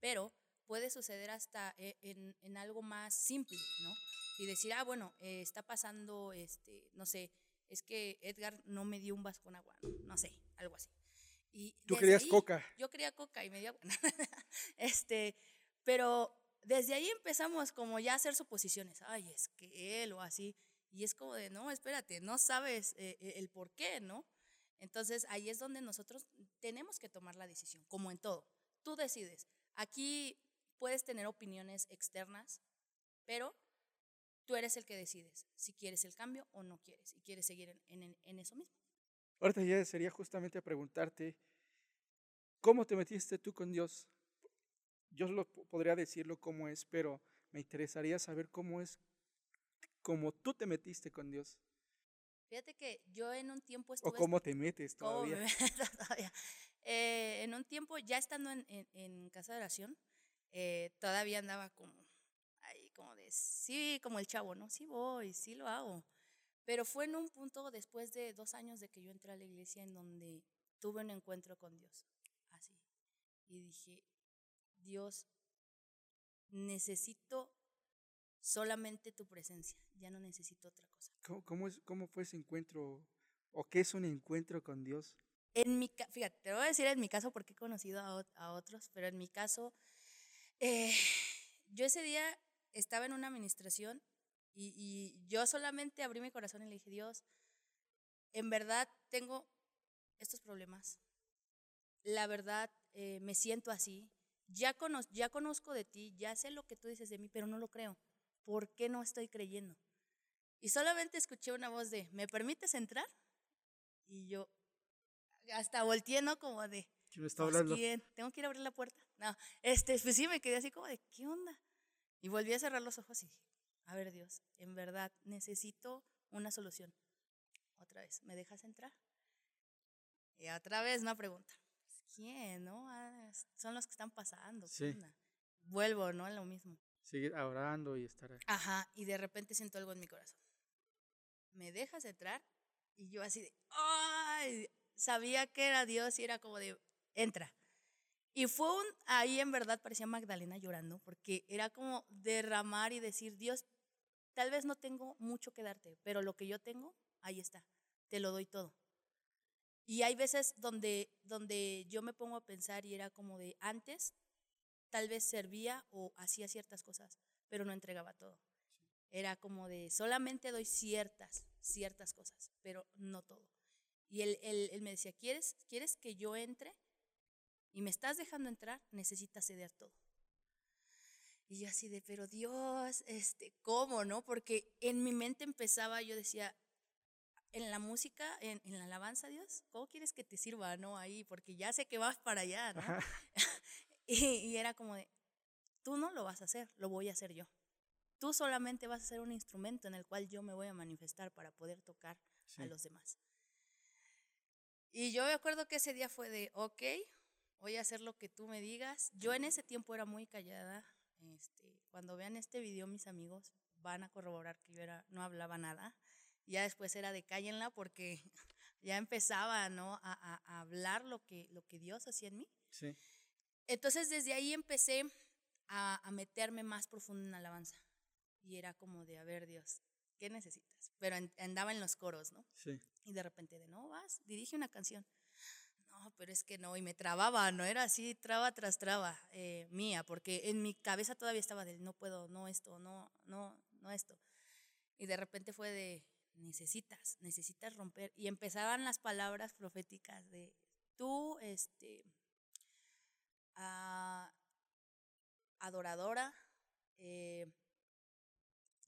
Pero puede suceder hasta eh, en, en, algo más simple, ¿no? Y decir, ah, bueno, eh, está pasando, este, no sé, es que Edgar no me dio un vaso con agua, no, no sé, algo así. Y Tú querías coca. Yo quería coca y me dio [LAUGHS] este, pero desde ahí empezamos como ya a hacer suposiciones, ay, es que él o así, y es como de, no, espérate, no sabes eh, eh, el por qué, ¿no? Entonces ahí es donde nosotros tenemos que tomar la decisión, como en todo. Tú decides. Aquí puedes tener opiniones externas, pero tú eres el que decides si quieres el cambio o no quieres y quieres seguir en, en, en eso mismo. Ahorita ya sería justamente preguntarte, ¿cómo te metiste tú con Dios? yo solo podría decirlo como es, pero me interesaría saber cómo es, cómo tú te metiste con Dios. Fíjate que yo en un tiempo estuve... ¿O cómo te metes todavía? [LAUGHS] todavía. Eh, en un tiempo, ya estando en, en, casa de oración, eh, todavía andaba como ahí, como de, sí, como el chavo, ¿no? Sí voy, sí lo hago. Pero fue en un punto después de dos años de que yo entré a la iglesia en donde tuve un encuentro con Dios, así. Y dije, Dios, necesito solamente tu presencia, ya no necesito otra cosa. ¿Cómo, es, cómo fue ese encuentro o qué es un encuentro con Dios? En mi, fíjate, te voy a decir en mi caso porque he conocido a, a otros, pero en mi caso, eh, yo ese día estaba en una administración y, y yo solamente abrí mi corazón y le dije, Dios, en verdad tengo estos problemas. La verdad, eh, me siento así ya, ya conozco de ti, ya sé lo que tú dices de mí, pero no lo creo. ¿Por qué no estoy creyendo? Y solamente escuché una voz de, ¿me permites entrar? Y yo hasta volteé, ¿no? Como de, ¿Quién me está hablando? ¿quién? ¿Tengo que ir a abrir la puerta? No, este, pues sí, me quedé así como de, ¿qué onda? Y volví a cerrar los ojos y dije, a ver Dios, en verdad necesito una solución. Otra vez, ¿me dejas entrar? Y otra vez una pregunta. Pues, ¿Quién, no? Ah, son los que están pasando. ¿qué Sí. Vuelvo, ¿no? A lo mismo. Seguir orando y estar ahí. Ajá, y de repente siento algo en mi corazón. ¿Me dejas entrar? Y yo así de, ¡ay! Sabía que era Dios y era como de, entra. Y fue un, ahí en verdad parecía Magdalena llorando, porque era como derramar y decir, Dios, tal vez no tengo mucho que darte, pero lo que yo tengo, ahí está, te lo doy todo. Y hay veces donde, donde yo me pongo a pensar y era como de, antes tal vez servía o hacía ciertas cosas, pero no entregaba todo. Era como de, solamente doy ciertas, ciertas cosas, pero no todo. Y él, él, él me decía, ¿quieres, ¿quieres que yo entre? Y me estás dejando entrar, necesitas ceder todo. Y yo así de, pero Dios, este, ¿cómo, no? Porque en mi mente empezaba, yo decía, en la música, en, en la alabanza, Dios, ¿cómo quieres que te sirva, no? Ahí, porque ya sé que vas para allá, ¿no? [LAUGHS] Y, y era como de, tú no lo vas a hacer, lo voy a hacer yo. Tú solamente vas a ser un instrumento en el cual yo me voy a manifestar para poder tocar Sí. a los demás. Y yo me acuerdo que ese día fue de, ok, voy a hacer lo que tú me digas. Yo en ese tiempo era muy callada. Este, cuando vean este video, mis amigos van a corroborar que yo era, no hablaba nada. Ya después era de cállenla porque [LAUGHS] ya empezaba ¿no? a, a- a hablar lo que, lo que Dios hacía en mí. Sí. Entonces desde ahí empecé a, a meterme más profundo en alabanza. Y era como de, a ver Dios, ¿qué necesitas? Pero en- andaba en los coros, ¿no? Sí. Y de repente de, no, vas, dirige una canción. Pero es que no, y me trababa, no era así, traba tras traba eh, mía, porque en mi cabeza todavía estaba de, no puedo, no esto, no, no, no esto. Y de repente fue de, necesitas, necesitas romper. Y empezaban las palabras proféticas de, tú, este, ah, adoradora, eh,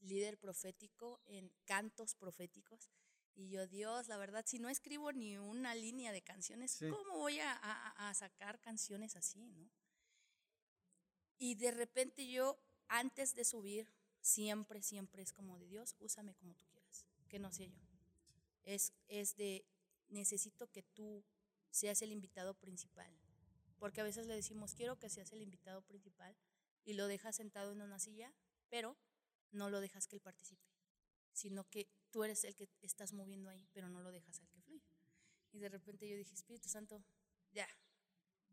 líder profético en cantos proféticos. Y yo, Dios, la verdad, si no escribo ni una línea de canciones, Sí. ¿cómo voy a, a- a sacar canciones así, no? Y de repente yo, antes de subir, siempre, siempre es como de Dios, úsame como tú quieras, que no sea yo. Es, es de, necesito que tú seas el invitado principal. Porque a veces le decimos, quiero que seas el invitado principal y lo dejas sentado en una silla, pero no lo dejas que él participe, sino que tú eres el que estás moviendo ahí, pero no lo dejas al que fluya. Y de repente yo dije, Espíritu Santo, ya,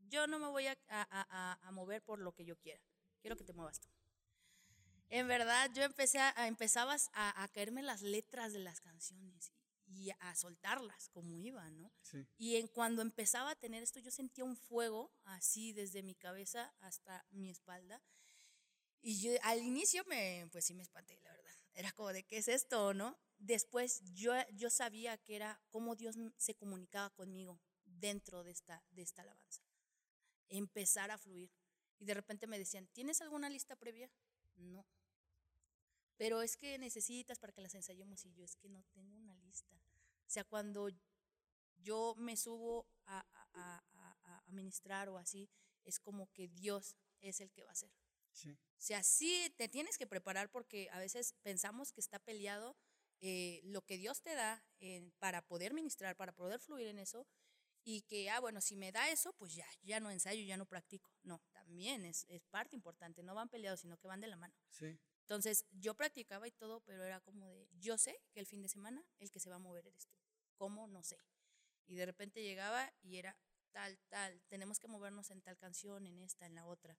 yo no me voy a, a- a- a mover por lo que yo quiera, quiero que te muevas tú. En verdad, yo empecé a, empezabas a, a caerme las letras de las canciones y a soltarlas como iba, ¿no? Sí. Y en cuando empezaba a tener esto, yo sentía un fuego así desde mi cabeza hasta mi espalda. Y yo al inicio me, pues sí me espanté, la verdad. Era como de, ¿qué es esto, no? Después yo, yo sabía que era cómo Dios se comunicaba conmigo dentro de esta, de esta alabanza. Empezar a fluir. Y de repente me decían, ¿tienes alguna lista previa? No. Pero es que necesitas para que las ensayemos y yo es que no tengo una lista. O sea, cuando yo me subo a, a- a- a- a ministrar o así, es como que Dios es el que va a hacer. Sí. O sea, sí te tienes que preparar porque a veces pensamos que está peleado eh, lo que Dios te da eh, para poder ministrar, para poder fluir en eso, y que, ah, bueno, si me da eso, pues ya, ya no ensayo, ya no practico. No, también es, es parte importante, no van peleados, sino que van de la mano. Sí. Entonces, yo practicaba y todo, pero era como de, yo sé que el fin de semana el que se va a mover eres tú. ¿Cómo? No sé. Y de repente llegaba y era tal, tal, tenemos que movernos en tal canción, en esta, en la otra.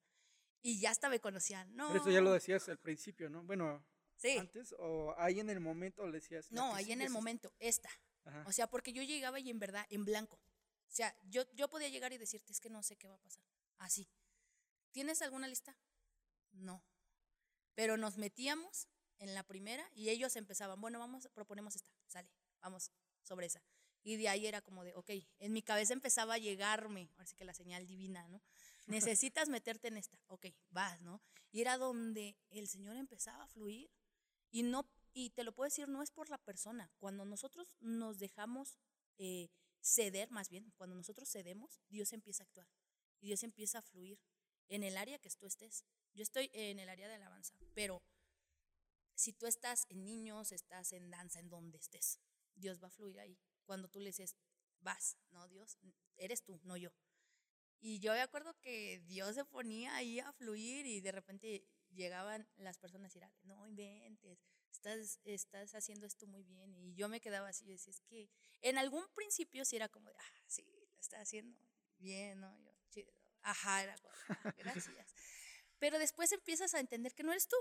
Y ya hasta me conocían. No. Pero esto ya lo decías al principio, ¿no? Bueno, Sí. antes o ahí en el momento le decías. No, ahí en el momento, esta. Ajá. O sea, porque yo llegaba y en verdad, en blanco. O sea, yo, yo podía llegar y decirte, es que no sé qué va a pasar. Así. ¿Tienes alguna lista? No. Pero nos metíamos en la primera y ellos empezaban, bueno, vamos, proponemos esta, sale, vamos sobre esa. Y de ahí era como de, ok, en mi cabeza empezaba a llegarme, así que la señal divina, ¿no? [LAUGHS] Necesitas meterte en esta, ok, vas, ¿no? Y era donde el Señor empezaba a fluir y no, y te lo puedo decir, no es por la persona. Cuando nosotros nos dejamos eh, ceder, más bien, cuando nosotros cedemos, Dios empieza a actuar y Dios empieza a fluir en el área que tú estés. Yo estoy en el área de alabanza, pero si tú estás en niños, estás en danza, en donde estés, Dios va a fluir ahí. Cuando tú le dices, vas, no, Dios, eres tú, no yo. Y yo me acuerdo que Dios se ponía ahí a fluir y de repente llegaban las personas y eran, no inventes, estás, estás haciendo esto muy bien. Y yo me quedaba así, y decía, es que en algún principio sí era como de, ah, sí, lo está haciendo bien, ¿no? Yo, chido. Ajá, era como, ah, gracias. [LAUGHS] Pero después empiezas a entender que no eres tú.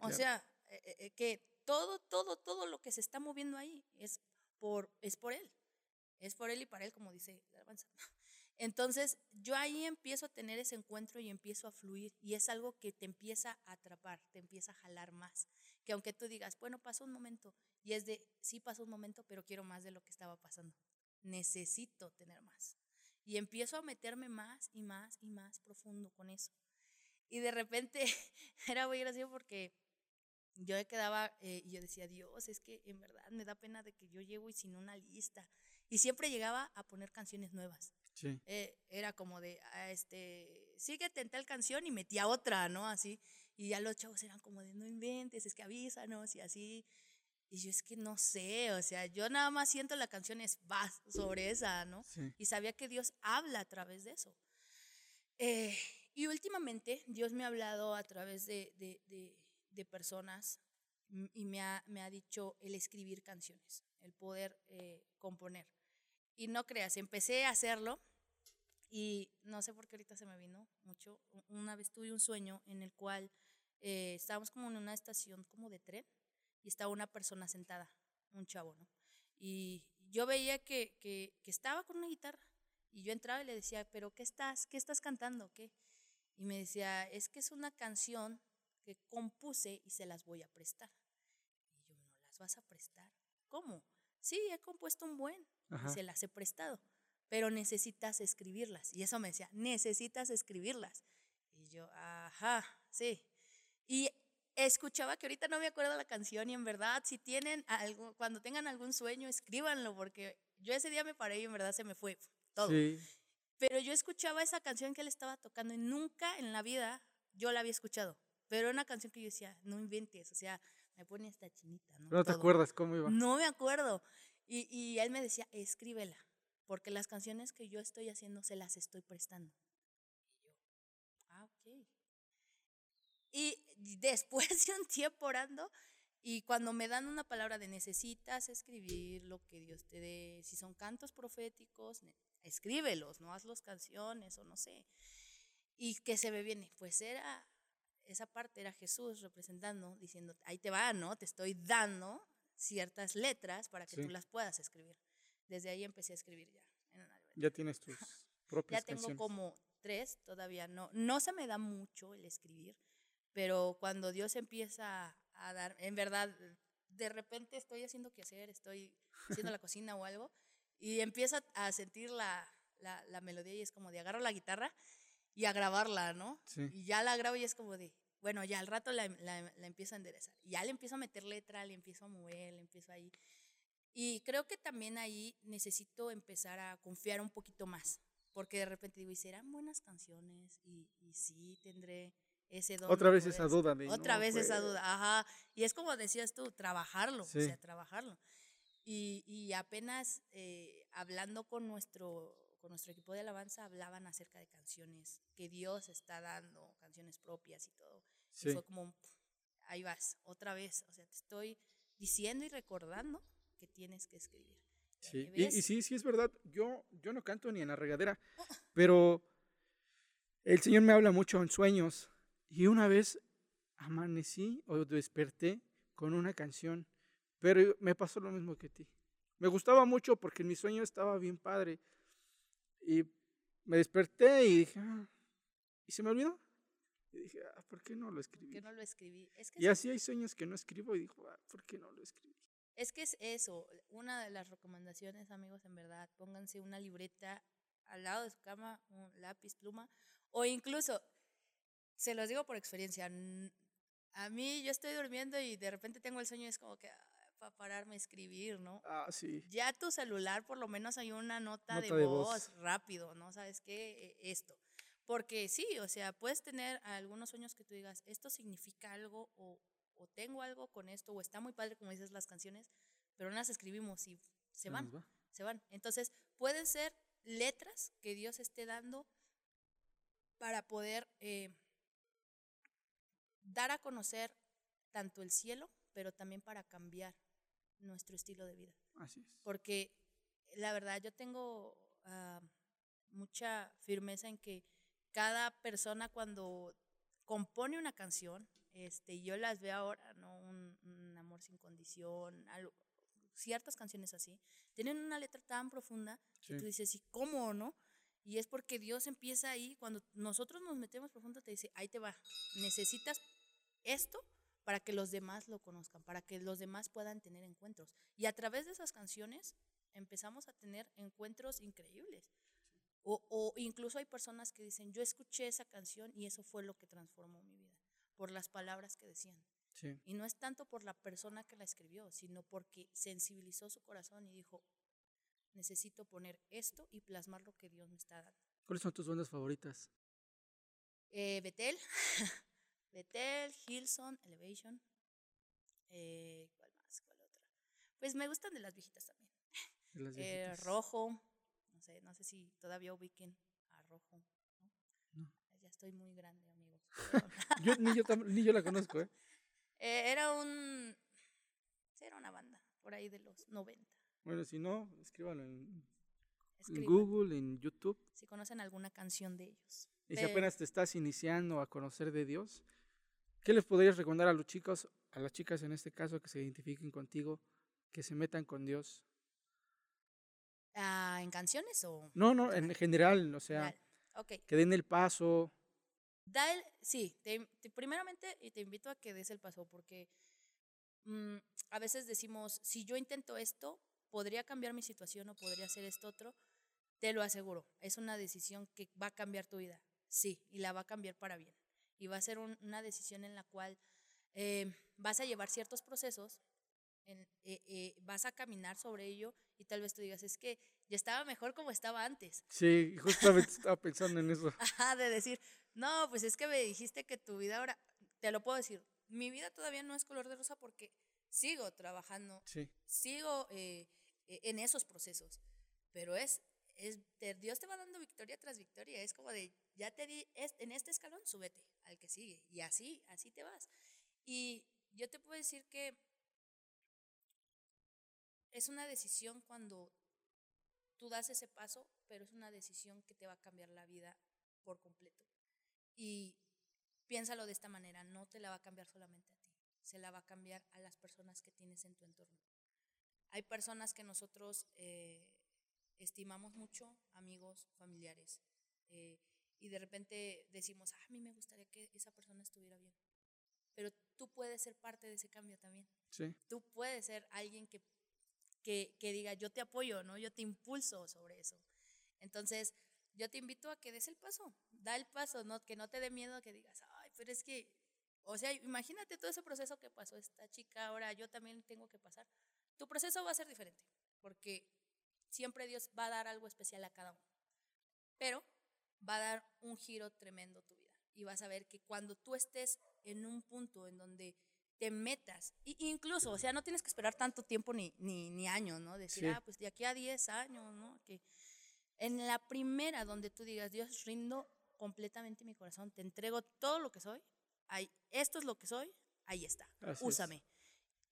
O sea, eh, eh, eh, que todo, todo, todo lo que se está moviendo ahí es por, es por Él. Es por Él y para Él, como dice la alabanza. Entonces, yo ahí empiezo a tener ese encuentro y empiezo a fluir. Y es algo que te empieza a atrapar, te empieza a jalar más. Que aunque tú digas, bueno, pasó un momento, y es de, sí pasó un momento, pero quiero más de lo que estaba pasando. Necesito tener más. Y empiezo a meterme más y más y más profundo con eso. Y de repente [LAUGHS] era muy gracioso porque yo quedaba eh, y yo decía, Dios, es que en verdad me da pena de que yo llego y sin una lista. Y siempre llegaba a poner canciones nuevas. Sí. Eh, era como de, ah, este, síguete en tal canción y metía otra, ¿no? Así. Y ya los chavos eran como de, no inventes, es que avísanos y así. Y yo es que no sé, o sea, yo nada más siento la canción es vas sobre esa, ¿no? Y sabía que Dios habla a través de eso. Eh, y últimamente Dios me ha hablado a través de, de, de, personas y me ha, me ha, dicho el escribir canciones, el poder eh, componer. Y no creas, empecé a hacerlo y no sé por qué ahorita se me vino mucho. Una vez tuve un sueño en el cual eh, estábamos como en una estación como de tren y estaba una persona sentada, un chavo, ¿no? Y yo veía que, que, que estaba con una guitarra y yo entraba y le decía, pero ¿qué estás? ¿Qué estás cantando? ¿Qué? Y me decía, es que es una canción que compuse y se las voy a prestar. Y yo, ¿no las vas a prestar? ¿Cómo? Sí, he compuesto un buen y se las he prestado, pero necesitas escribirlas. Y eso me decía, necesitas escribirlas. Y yo, ajá, sí. Y escuchaba que ahorita no me acuerdo la canción y en verdad, si tienen algo, cuando tengan algún sueño, escríbanlo, porque yo ese día me paré y en verdad se me fue todo. Sí. Pero yo escuchaba esa canción que él estaba tocando y nunca en la vida yo la había escuchado. Pero era una canción que yo decía, no inventes, o sea, me pone esta chinita, ¿no? ¿No te acuerdas cómo iba? No me acuerdo. Y, y él me decía, escríbela, porque las canciones que yo estoy haciendo se las estoy prestando. Y yo, ah, ok. Y después de un tiempo orando, y cuando me dan una palabra de necesitas escribir lo que Dios te dé, si son cantos proféticos, escríbelos, no hazlos canciones o no sé. Y que se me viene, pues era, esa parte era Jesús representando, diciendo, ahí te va, ¿no? Te estoy dando ciertas letras para que tú las puedas escribir. Desde ahí empecé a escribir ya. ya tienes tus [LAUGHS] propias Ya tengo como tres, todavía no. No se me da mucho el escribir, pero cuando Dios empieza a dar, en verdad, de repente estoy haciendo que hacer, estoy haciendo la [LAUGHS] cocina o algo, y empiezo a sentir la, la, la, melodía y es como de agarro la guitarra y a grabarla, ¿no? Y ya la grabo y es como de, bueno, ya al rato la, la, la empiezo a enderezar. Ya le empiezo a meter letra, le empiezo a mover, le empiezo ahí. Y creo que también ahí necesito empezar a confiar un poquito más, porque de repente digo, y serán buenas canciones, y, y sí tendré ese don. Otra vez esa duda. Otra vez esa duda, ajá. Y es como decías tú, trabajarlo, o sea, trabajarlo. Y, y apenas eh, hablando con nuestro, con nuestro equipo de alabanza, hablaban acerca de canciones que Dios está dando, canciones propias y todo. Y fue como, ahí vas, otra vez. O sea, te estoy diciendo y recordando que tienes que escribir. Sí, y, y, sí, sí es verdad. Yo, yo no canto ni en la regadera, pero el Señor me habla mucho en sueños. Y una vez amanecí o desperté con una canción pero me pasó lo mismo que a ti. Me gustaba mucho porque mi sueño estaba bien padre. Y me desperté y dije, ah", y se me olvidó. Y dije, ah, ¿por qué no lo escribí? ¿Por qué no lo escribí? y así hay sueños que no escribo y digo, ah, ¿por qué no lo escribí? Es que es eso, una de las recomendaciones, amigos, en verdad, pónganse una libreta al lado de su cama, un lápiz, pluma, o incluso, se los digo por experiencia, a mí yo estoy durmiendo y de repente tengo el sueño y es como que, para pararme a escribir, ¿no? Ah, sí. Ya tu celular por lo menos hay una nota, de, Nota de voz, voz. rápido, ¿no? ¿Sabes qué? E- Esto. Porque sí, o sea, puedes tener algunos sueños que tú digas, esto significa algo o, o tengo algo con esto o está muy padre como dices las canciones, pero no las escribimos y se van va. se van. Entonces, pueden ser letras que Dios esté dando para poder eh, dar a conocer tanto el cielo, pero también para cambiar nuestro estilo de vida. Así es. Porque la verdad yo tengo ah, mucha firmeza en que cada persona cuando compone una canción, este, yo las veo ahora, ¿no? Un, un amor sin condición, algo- ciertas canciones así, tienen una letra tan profunda que Sí. tú dices, ¿y cómo, no? Y es porque Dios empieza ahí, cuando nosotros nos metemos profundo, te dice, ahí te va, necesitas esto para que los demás lo conozcan, para que los demás puedan tener encuentros. Y a través de esas canciones empezamos a tener encuentros increíbles. O, o incluso hay personas que dicen, yo escuché esa canción y eso fue lo que transformó mi vida, por las palabras que decían. Sí. Y no es tanto por la persona que la escribió, sino porque sensibilizó su corazón y dijo, necesito poner esto y plasmar lo que Dios me está dando. ¿Cuáles son tus bandas favoritas? Eh, Betel, [LAUGHS] Betel, Hilson, Elevation. Eh, ¿Cuál más? ¿Cuál otra? Pues me gustan de las viejitas también. [LAUGHS] Eh, rojo, no sé, no sé si todavía ubiquen a Rojo. ¿no? No. Ya estoy muy grande, amigos. [LAUGHS] Yo, ni, yo tam- ni yo la conozco, ¿eh? [LAUGHS] Eh, era un. sí, Era una banda, por ahí de los 90. Bueno, si no, escríbanlo en, Google, en YouTube. si conocen alguna canción de ellos. Y si apenas te estás iniciando a conocer de Dios, ¿qué les podrías recomendar a los chicos, a las chicas en este caso, que se identifiquen contigo, que se metan con Dios? Ah, ¿En canciones o.? No, no, en general, o sea, que den el paso. Da el, sí, te, te- primeramente y te invito a que des el paso porque mm, a veces decimos, si yo intento esto, podría cambiar mi situación o podría hacer esto otro, te lo aseguro, es una decisión que va a cambiar tu vida, sí, y la va a cambiar para bien. Y va a ser un- una decisión en la cual eh, vas a llevar ciertos procesos, en- eh, eh, vas a caminar sobre ello y tal vez tú digas, es que ya estaba mejor como estaba antes. Sí, justamente estaba pensando en eso. [LAUGHS] Ajá, de decir, no, pues es que me dijiste que tu vida ahora, te lo puedo decir, mi vida todavía no es color de rosa porque sigo trabajando, Sí, sigo eh, eh, en esos procesos, pero es, es Dios te va dando victoria tras victoria, es como de, ya te di, es- en este escalón, súbete al que sigue, y así, así te vas. Y yo te puedo decir que es una decisión cuando tú das ese paso, pero es una decisión que te va a cambiar la vida por completo. Y piénsalo de esta manera, no te la va a cambiar solamente a ti, se la va a cambiar a las personas que tienes en tu entorno. Hay personas que nosotros eh, estimamos mucho, amigos, familiares, eh, y de repente decimos, "Ah, a mí me gustaría que esa persona estuviera bien, pero tú puedes ser parte de ese cambio también sí. tú puedes ser alguien que, que, que diga, yo te apoyo, ¿no? Yo te impulso sobre eso. Entonces, yo te invito a que des el paso, da el paso, ¿no? Que no te dé miedo que digas, ay, pero es que, o sea, imagínate todo ese proceso que pasó esta chica, ahora yo también tengo que pasar. Tu proceso va a ser diferente, porque siempre Dios va a dar algo especial a cada uno, pero va a dar un giro tremendo a tu vida. Y vas a ver que cuando tú estés en un punto en donde te metas, incluso, o sea, no tienes que esperar tanto tiempo ni, ni, ni años, ¿no? Decir, Sí. ah, pues de aquí a 10 años, ¿no? Que en la primera donde tú digas, Dios, rindo completamente mi corazón, te entrego todo lo que soy, ahí, esto es lo que soy, ahí está, Así es. úsame.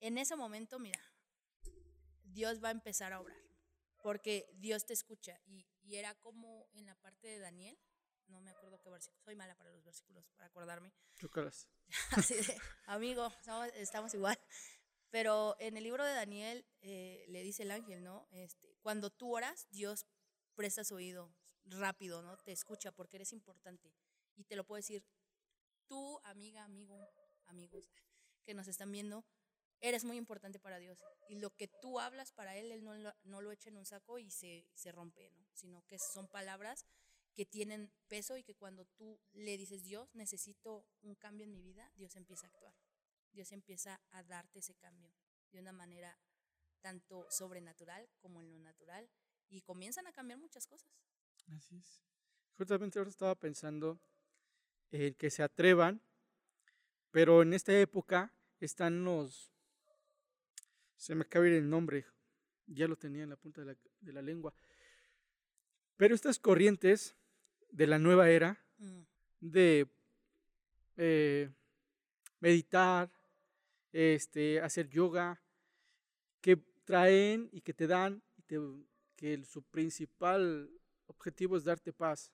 En ese momento, mira, Dios va a empezar a obrar, porque Dios te escucha. Y, y era como en la parte de Daniel, no me acuerdo qué versículo, soy mala para los versículos, para acordarme, Chócalas. [LAUGHS] así de, amigo, estamos, estamos igual. Pero en el libro de Daniel eh, le dice el ángel, ¿no? Este, cuando tú oras, Dios presta su oído rápido, ¿no? Te escucha porque eres importante. Y te lo puedo decir, tú, amiga, amigo, amigos que nos están viendo, eres muy importante para Dios. Y lo que tú hablas para Él, Él no lo, no lo echa en un saco y se, se rompe, ¿no? Sino que son palabras que tienen peso y que cuando tú le dices, Dios, necesito un cambio en mi vida, Dios empieza a actuar. Dios empieza a darte ese cambio. de una manera tanto sobrenatural como en lo natural y comienzan a cambiar muchas cosas. Así es. Justamente ahora estaba pensando en que se atrevan, pero en esta época están los, se me acaba de ir el nombre, ya lo tenía en la punta de la, de la lengua, pero estas corrientes de la nueva era, Mm, de eh, meditar, este, hacer yoga, que traen y que te dan, y te- que el- su principal objetivo es darte paz,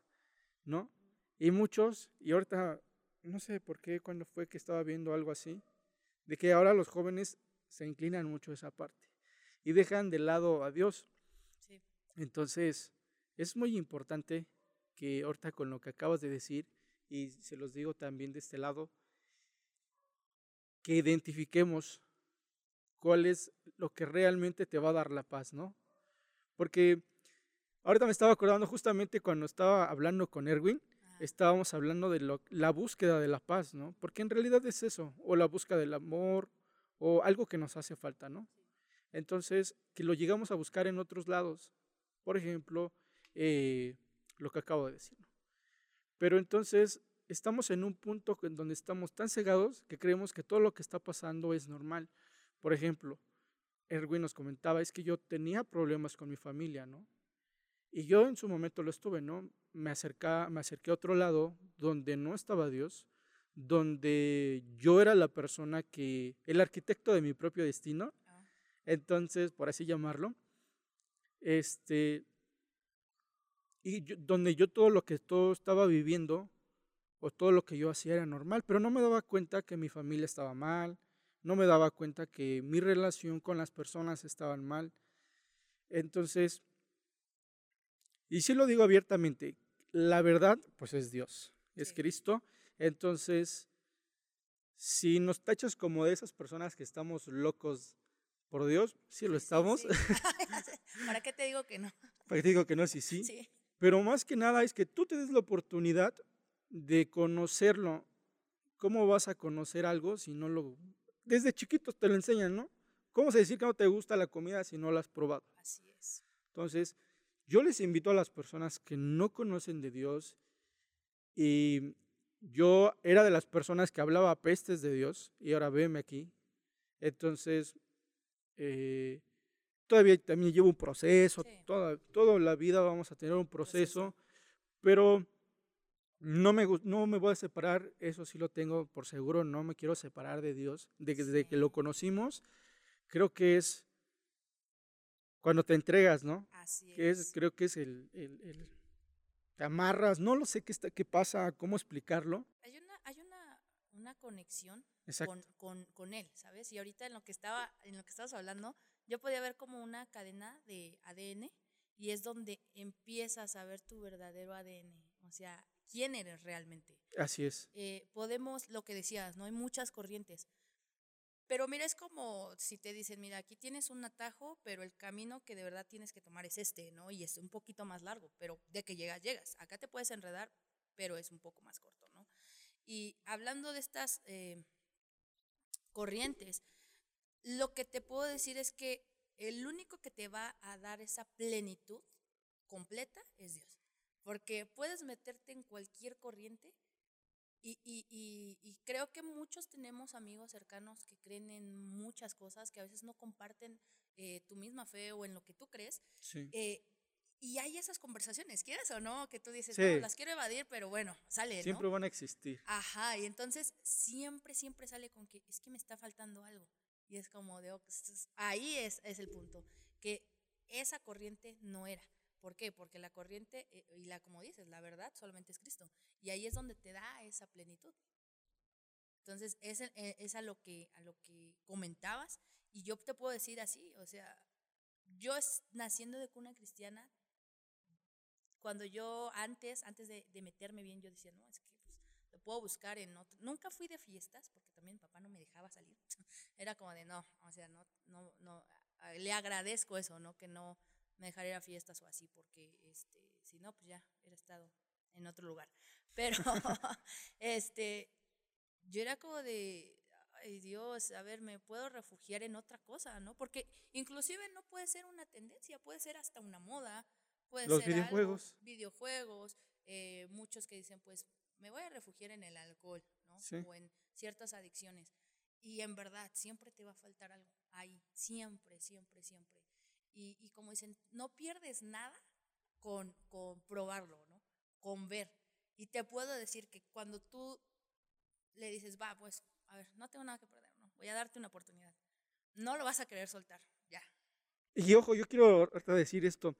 ¿no? Y muchos, y ahorita, no sé por qué, cuando fue que estaba viendo algo así, de que ahora los jóvenes se inclinan mucho a esa parte y dejan de lado a Dios. sí, Entonces, es muy importante que ahorita con lo que acabas de decir, y se los digo también de este lado, que identifiquemos cuál es lo que realmente te va a dar la paz, ¿no? Porque ahorita me estaba acordando justamente cuando estaba hablando con Erwin, ah, estábamos hablando de lo- la búsqueda de la paz, ¿no? Porque en realidad es eso, o la búsqueda del amor, o algo que nos hace falta, ¿no? Entonces, que lo llegamos a buscar en otros lados. Por ejemplo, eh, lo que acabo de decir. Pero entonces, estamos en un punto en donde estamos tan cegados que creemos que todo lo que está pasando es normal. Por ejemplo, Erwin nos comentaba, es que yo tenía problemas con mi familia, ¿no? Y yo en su momento lo estuve, ¿no? Me, acerca, me acerqué a otro lado donde no estaba Dios, donde yo era la persona que, el arquitecto de mi propio destino, ah, entonces, por así llamarlo, este, y yo- donde yo todo lo que todo estaba viviendo o todo lo que yo hacía era normal, pero no me daba cuenta que mi familia estaba mal, no me daba cuenta que mi relación con las personas estaban mal. Entonces, y sí lo digo abiertamente, la verdad pues es Dios, es Sí. Cristo. Entonces, si nos tachas como de esas personas que estamos locos por Dios, sí lo [LAUGHS] estamos. sí. [LAUGHS] ¿Para qué te digo que no? Para que te digo que no, sí, sí. Sí, Pero más que nada es que tú te des la oportunidad de conocerlo. ¿Cómo vas a conocer algo si no lo... Desde chiquitos te lo enseñan, ¿no? ¿Cómo se decir que no te gusta la comida si no la has probado? así es. Entonces, yo les invito a las personas que no conocen de Dios y yo era de las personas que hablaba pestes de Dios y ahora veme aquí. Entonces, eh, todavía también llevo un proceso, Sí. toda, toda la vida vamos a tener un Proceso. proceso, pero no me, no me voy a separar, eso sí lo tengo por seguro, no me quiero separar de Dios, desde que lo conocimos, creo que es cuando te entregas, ¿no? Así que es, es. creo que es el, el- el- te amarras, no lo sé qué, está, qué pasa, cómo explicarlo. Hay una, hay una, una conexión con, con, con él, ¿sabes? Y ahorita en lo que estaba, en lo que estabas hablando, yo podía ver como una cadena de ADN y es donde empiezas a ver tu verdadero ADN, o sea, quién eres realmente. Así es. Eh, podemos, lo que decías, ¿no? Hay muchas corrientes. Pero mira, es como si te dicen, mira, aquí tienes un atajo, pero el camino que de verdad tienes que tomar es este, ¿no? Y es un poquito más largo, pero de que llegas, llegas. Acá te puedes enredar, pero es un poco más corto, ¿no? Y hablando de estas eh, corrientes, lo que te puedo decir es que el único que te va a dar esa plenitud completa es Dios. Porque puedes meterte en cualquier corriente y, y- y- y creo que muchos tenemos amigos cercanos que creen en muchas cosas, que a veces no comparten eh, tu misma fe o en lo que tú crees. Sí. eh, y hay esas conversaciones, quieres o no, que tú dices, Sí. no, las quiero evadir, pero bueno, sale, Siempre ¿no? van a existir. Ajá, y entonces siempre, siempre sale con que es que me está faltando algo. Y es como de, "Oh, pues, es- ahí es, es el punto, que esa corriente no era. ¿Por qué? Porque la corriente, eh, y la como dices, la verdad solamente es Cristo. Y ahí es donde te da esa plenitud. Entonces, es, eh, es a, lo que, a lo que comentabas. Y yo te puedo decir así, o sea, yo naciendo de cuna cristiana, cuando yo antes, antes de, de meterme bien, yo decía, no, es que pues, lo puedo buscar en otro. Nunca fui de fiestas, porque también papá no me dejaba salir. [LAUGHS] Era como de, no, o sea, no, no, no, le agradezco eso, ¿no? Que no me dejara ir a fiestas o así, porque este, si no, pues ya hubiera estado en otro lugar. [LAUGHS] Pero, [LAUGHS] este, yo era como de, ay Dios, a ver, me puedo refugiar en otra cosa, ¿no? Porque inclusive no puede ser una tendencia, puede ser hasta una moda, puede Los ser videojuegos. algo, videojuegos, eh, muchos que dicen, pues me voy a refugiar en el alcohol, ¿no? Sí. O en ciertas adicciones. Y en verdad, siempre te va a faltar algo ahí, siempre, siempre, siempre. Y, y como dicen, no pierdes nada con, con probarlo, ¿no? Con ver. Y te puedo decir que cuando tú le dices, va, pues, a ver, no tengo nada que perder, ¿no? Voy a darte una oportunidad. No lo vas a querer soltar, ya. Y ojo, yo quiero decir esto,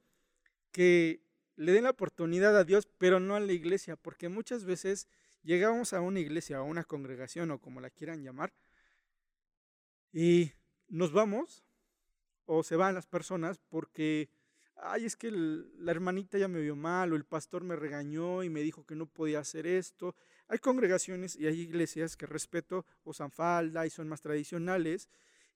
que le den la oportunidad a Dios, pero no a la iglesia, porque muchas veces llegamos a una iglesia, a una congregación o como la quieran llamar, y nos vamos o se van las personas porque, ay, es que el- la hermanita ya me vio mal o el pastor me regañó y me dijo que no podía hacer esto. Hay congregaciones y hay iglesias que respeto, usan falda y son más tradicionales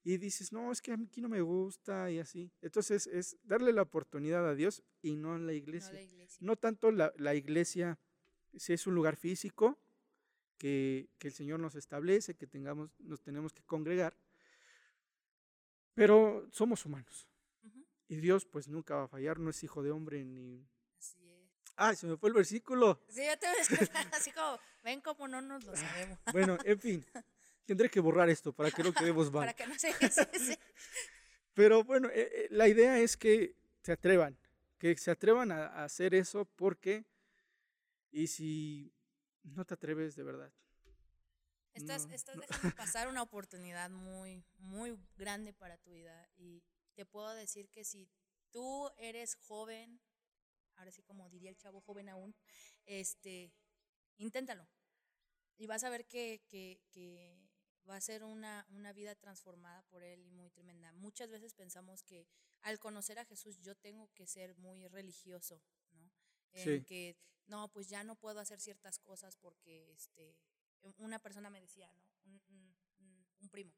y dices, no, es que a mí aquí no me gusta y así. Entonces es darle la oportunidad a Dios y no a la No iglesia. la iglesia. No tanto la, la iglesia, si es un lugar físico que, que el Señor nos establece, que tengamos, nos tenemos que congregar, pero somos humanos. Y Dios pues nunca va a fallar, no es hijo de hombre ni... Así es. ¡Ay, se me fue el versículo! Sí, ya te ves [LAUGHS] así como, ven como no nos lo sabemos. [LAUGHS] Bueno, en fin, tendré que borrar esto para que no quedemos [LAUGHS] mal. Para que no se sí, sí. Pero bueno, eh, eh, la idea es que se atrevan, que se atrevan a, a hacer eso porque, y si no te atreves de verdad, Estás, No, estás dejando pasar una oportunidad muy, muy grande para tu vida. Y te puedo decir que si tú eres joven, ahora sí como diría el chavo joven aún, este, inténtalo. Y vas a ver que, que, que va a ser una, una vida transformada por él y muy tremenda. Muchas veces pensamos que al conocer a Jesús yo tengo que ser muy religioso, ¿no? En Sí. que no, pues ya no puedo hacer ciertas cosas porque este una persona me decía, ¿no? Un, un- un- un primo.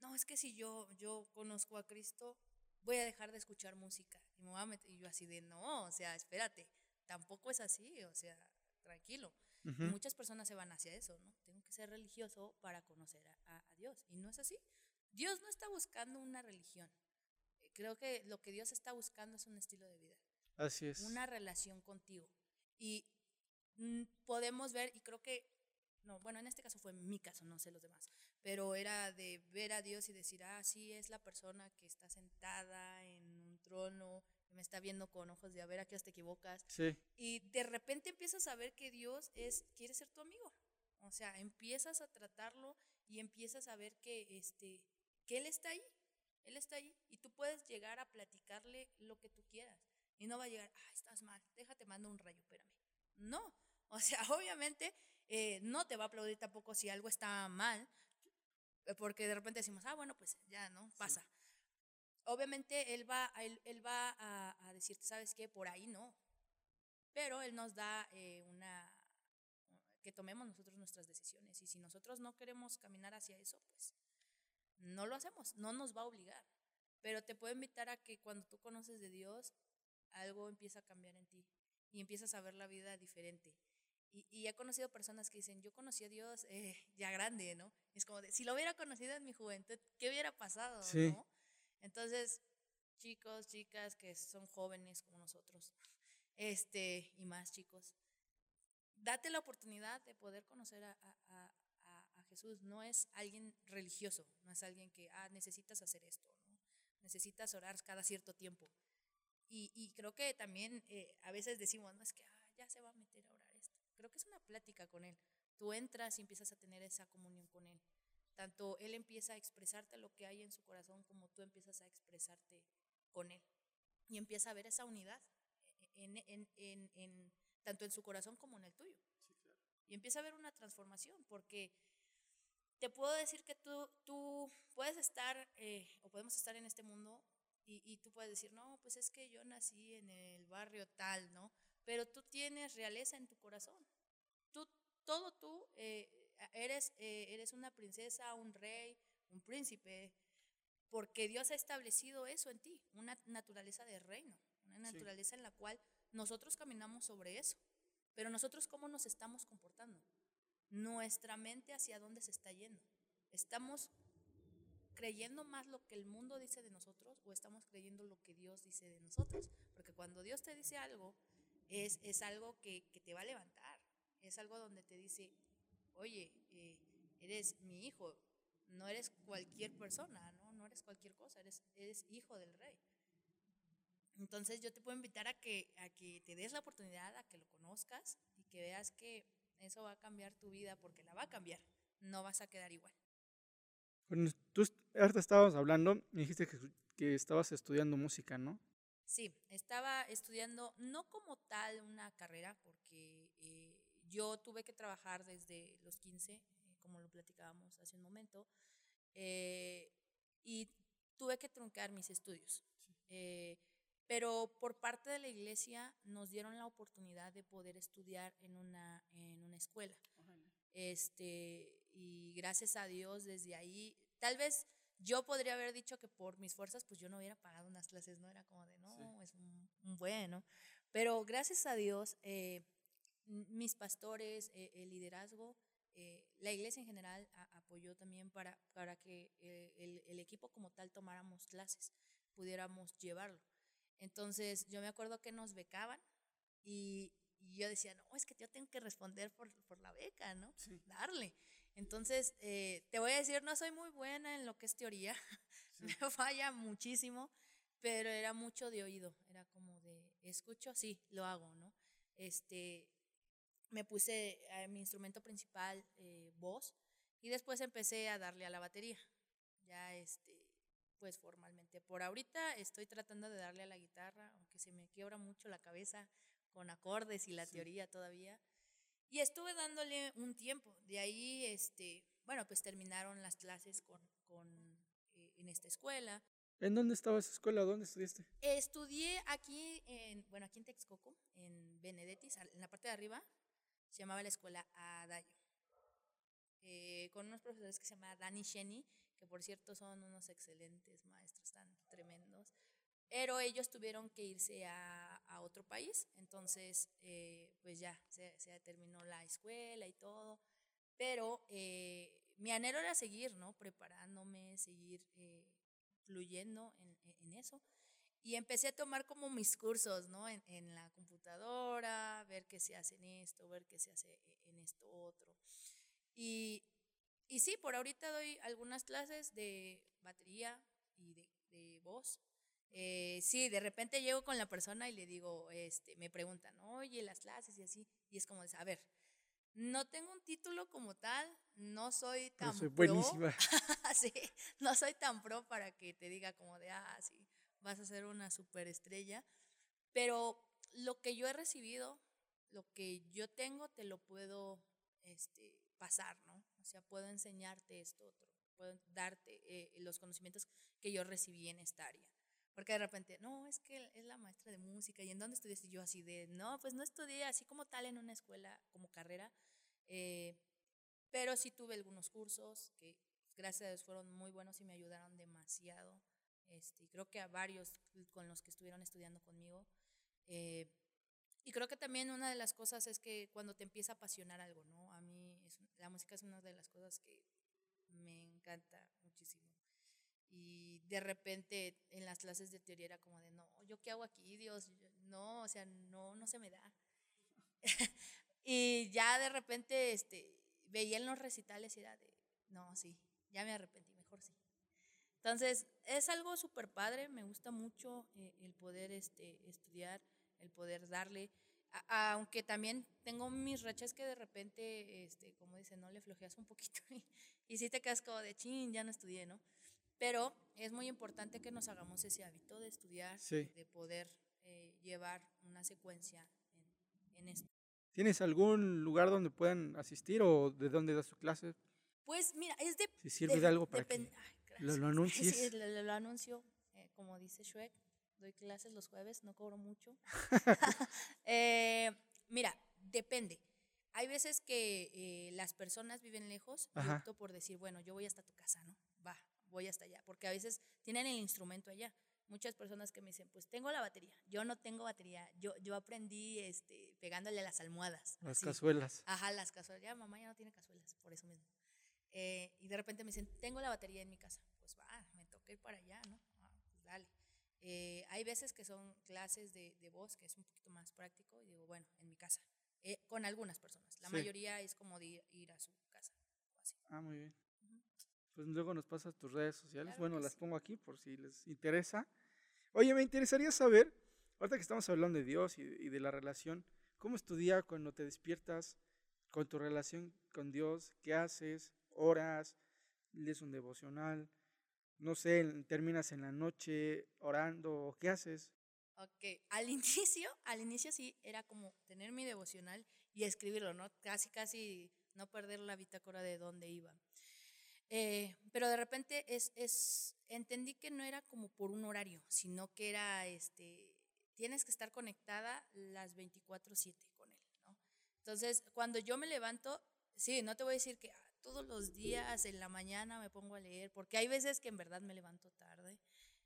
No, es que si yo yo conozco a Cristo, voy a dejar de escuchar música y me voy a meter y yo así de, no, o sea, espérate, tampoco es así, o sea, tranquilo. Muchas personas se van hacia eso, ¿no? Tengo que ser religioso para conocer a, a- a Dios. Y no es así. Dios no está buscando una religión. Creo que lo que Dios está buscando es un estilo de vida, así es. una relación contigo. Y mm, podemos ver, y creo que, no, bueno, en este caso fue mi caso, no sé los demás, pero era de ver a Dios y decir, ah, sí, es la persona que está sentada en un trono, que me está viendo con ojos de a ver a qué te equivocas. Sí, Y de repente empiezas a ver que Dios es, quiere ser tu amigo. O sea, empiezas a tratarlo y empiezas a ver que, este, que Él está ahí. Él está ahí. Y tú puedes llegar a platicarle lo que tú quieras. Y no va a llegar, ah, estás mal, déjate, mando un rayo, espérame. No. O sea, [LAUGHS] obviamente eh, no te va a aplaudir tampoco si algo está mal, eh, porque de repente decimos, ah, bueno, pues ya, ¿no? Pasa. Obviamente él va, él, él va a, a decirte, ¿sabes qué? Por ahí no. Pero él nos da eh, una, que tomemos nosotros nuestras decisiones. Y si nosotros no queremos caminar hacia eso, pues no lo hacemos, no nos va a obligar. Pero te puedo invitar a que cuando tú conoces de Dios, algo empieza a cambiar en ti y empiezas a ver la vida diferente. Y, y he conocido personas que dicen, yo conocí a Dios eh, ya grande, ¿no? Es como de, si lo hubiera conocido en mi juventud, ¿qué hubiera pasado? Sí. ¿no? Entonces, chicos, chicas que son jóvenes como nosotros, este, y más chicos, date la oportunidad de poder conocer a, a- a- a- a Jesús. No es alguien religioso, no es alguien que, ah, necesitas hacer esto, ¿no? necesitas orar cada cierto tiempo. Y, y creo que también eh, a veces decimos, no es que ah, ya se va a meter. Creo que es una plática con Él. Tú entras y empiezas a tener esa comunión con Él. Tanto Él empieza a expresarte lo que hay en su corazón como tú empiezas a expresarte con Él. Y empieza a ver esa unidad en, en- en- en- tanto en su corazón como en el tuyo. Y empieza a haber una transformación porque te puedo decir que tú, tú puedes estar eh, o podemos estar en este mundo y, y tú puedes decir, no, pues es que yo nací en el barrio tal, ¿no? Pero tú tienes realeza en tu corazón. Todo tú eh, eres, eh, eres una princesa, un rey, un príncipe, porque Dios ha establecido eso en ti, una naturaleza de reino, una Sí. naturaleza en la cual nosotros caminamos sobre eso. Pero nosotros cómo nos estamos comportando, nuestra mente hacia dónde se está yendo. ¿estamos creyendo más lo que el mundo dice de nosotros o estamos creyendo lo que Dios dice de nosotros? Porque cuando Dios te dice algo, es, es algo que, que te va a levantar, es algo donde te dice, oye, eh, eres mi hijo, no eres cualquier persona, ¿no? No eres cualquier cosa, eres, eres hijo del rey. Entonces yo te puedo invitar a que, a que te des la oportunidad, a que lo conozcas y que veas que eso va a cambiar tu vida porque la va a cambiar, no vas a quedar igual. Bueno, tú ahorita estábamos hablando, me dijiste que, que estabas estudiando música, ¿no? Sí, estaba estudiando no como tal una carrera porque yo tuve que trabajar desde los 15, eh, como lo platicábamos hace un momento, eh, y tuve que truncar mis estudios. Eh, pero por parte de la iglesia nos dieron la oportunidad de poder estudiar en una, en una escuela. Este, y gracias a Dios desde ahí, tal vez yo podría haber dicho que por mis fuerzas, pues yo no hubiera pagado unas clases, no era como de, no, es un, bueno. Pero gracias a Dios, eh, mis pastores, eh, el liderazgo, eh, la iglesia en general apoyó también para, para que el, el, equipo como tal tomáramos clases, pudiéramos llevarlo. Entonces yo me acuerdo que nos becaban y, y yo decía, no, es que yo tengo que responder por, por la beca, ¿no? Darle. Entonces, eh, te voy a decir, no soy muy buena en lo que es teoría, [LAUGHS] me falla muchísimo, pero era mucho de oído, era como de, escucho, sí, lo hago, ¿no? Este, me puse a mi instrumento principal eh, voz y después empecé a darle a la batería, ya este, pues formalmente. Por ahorita estoy tratando de darle a la guitarra, aunque se me quiebra mucho la cabeza con acordes y la teoría todavía. Y estuve dándole un tiempo. De ahí, este, bueno, pues terminaron las clases con, con eh, en esta escuela. ¿En dónde estaba esa escuela? ¿Dónde estudiaste? Estudié aquí, en, bueno, aquí en Texcoco, en Benedetti, en la parte de arriba, se llamaba la escuela Adayo. Eh, con unos profesores que se llama Dani Sheni, que por cierto son unos excelentes maestros tan tremendos, pero ellos tuvieron que irse a, a otro país, entonces eh, pues ya se, se, terminó la escuela y todo, pero eh, mi anhelo era seguir, ¿no? Preparándome, seguir eh, fluyendo en, en, eso. Y empecé a tomar como mis cursos, ¿no? En, en, la computadora, ver qué se hace en esto, ver qué se hace en esto otro. Y, y sí, por ahorita doy algunas clases de batería y de, de voz. Eh, sí, de repente llego con la persona y le digo, este, me preguntan, oye, las clases y así. Y es como de, a ver, no tengo un título como tal, no soy tan soy buenísima. [LAUGHS] sí, no soy tan pro para que te diga como de, ah, sí, vas a ser una superestrella, pero lo que yo he recibido, lo que yo tengo, te lo puedo este, pasar, ¿no? O sea, puedo enseñarte esto otro, puedo darte eh, los conocimientos que yo recibí en esta área. Porque de repente, no, es que es la maestra de música, ¿y en dónde estudiaste? yo así de, no, pues no estudié así como tal en una escuela, como carrera, eh, pero sí tuve algunos cursos que gracias a Dios fueron muy buenos y me ayudaron demasiado. Este, creo que a varios con los que estuvieron estudiando conmigo. Eh, y creo que también una de las cosas es que cuando te empieza a apasionar algo, ¿no? A mí es, la música es una de las cosas que me encanta muchísimo. Y de repente en las clases de teoría era como de, no, ¿yo qué hago aquí, Dios? No, o sea, no, no se me da. [LAUGHS] y ya de repente este, veía en los recitales y era de, no, sí, ya me arrepentí, mejor sí. Entonces, es algo súper padre, me gusta mucho eh, el poder este, estudiar, el poder darle, aunque también tengo mis rachas que de repente, este, como dicen, no le flojeas un poquito [LAUGHS] y, y sí te quedas como de chin, ya no estudié, ¿no? Pero es muy importante que nos hagamos ese hábito de estudiar, de poder eh, llevar una secuencia en, en esto. ¿Tienes algún lugar donde puedan asistir o de dónde das su clase? Pues mira, es de... Si sirve de, algo para que lo, lo. [LAUGHS] Sí, lo, lo anuncio, eh, como dice Shrek, doy clases los jueves, no cobro mucho. [LAUGHS] [LAUGHS] eh, mira, depende. Hay veces que eh, las personas viven lejos y opto por decir, bueno, yo voy hasta tu casa, ¿no? Va, voy hasta allá, porque a veces tienen el instrumento allá. Muchas personas que me dicen, pues tengo la batería, yo no tengo batería, yo, yo aprendí este, pegándole a las almohadas. Las cazuelas. Ajá, las cazuelas, ya mamá ya no tiene cazuelas, por eso mismo. Eh, y de repente me dicen, tengo la batería en mi casa. Pues va, me toca ir para allá, ¿no? Ah, pues dale. Eh, hay veces que son clases de, de, voz, que es un poquito más práctico, y digo, bueno, en mi casa, eh, con algunas personas. La mayoría es como de ir, a su casa. Ah, muy bien. Pues luego nos pasas tus redes sociales. bueno, las pongo aquí por si les interesa. Oye, me interesaría saber, ahorita que estamos hablando de Dios y, y de la relación, ¿cómo es tu día cuando te despiertas con tu relación con Dios? ¿Qué haces? ¿Horas? ¿Lees un devocional? No sé, terminas en la noche orando, ¿qué haces? Ok, al [LAUGHS] inicio, al inicio sí, era como tener mi devocional y escribirlo, ¿no? Casi, casi no perder la bitácora de dónde iba. Eh, pero de repente es, es, entendí que no era como por un horario, sino que era, este, tienes que estar conectada las 24/7 con él, ¿no? Entonces, cuando yo me levanto, sí, no te voy a decir que todos los días en la mañana me pongo a leer, porque hay veces que en verdad me levanto tarde,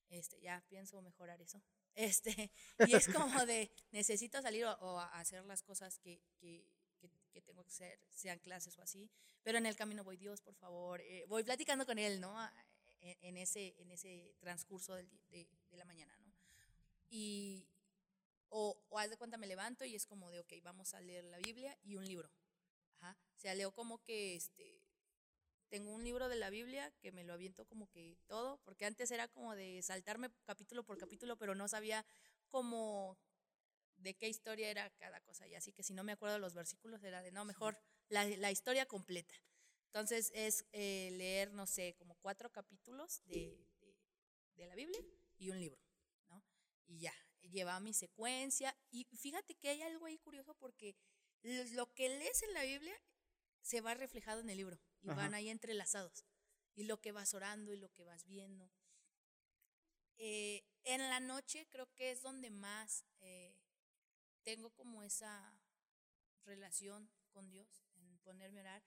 este, ya pienso mejorar eso. [LAUGHS] Este, y es como de, necesito salir o, hacer las cosas que, que, que tengo que hacer, sean clases o así, pero en el camino voy, Dios, por favor, eh, voy platicando con Él, ¿no? En, ese, en ese transcurso de, de, la mañana, ¿no? Y, o, o haz de cuenta, me levanto y es como de, ok, vamos a leer la Biblia y un libro. Ajá. O sea, leo como que, este, tengo un libro de la Biblia que me lo aviento como que todo, porque antes era como de saltarme capítulo por capítulo, pero no sabía cómo de qué historia era cada cosa. Y así que si no me acuerdo los versículos, era de no, mejor la, la historia completa. Entonces es eh, leer, no sé, como cuatro capítulos de, de, la Biblia y un libro, ¿no? Y ya, lleva mi secuencia. Y fíjate que hay algo ahí curioso porque lo que lees en la Biblia se va reflejado en el libro y van ahí entrelazados. Y lo que vas orando y lo que vas viendo. Eh, en la noche creo que es donde más eh, tengo como esa relación con Dios, en ponerme a orar,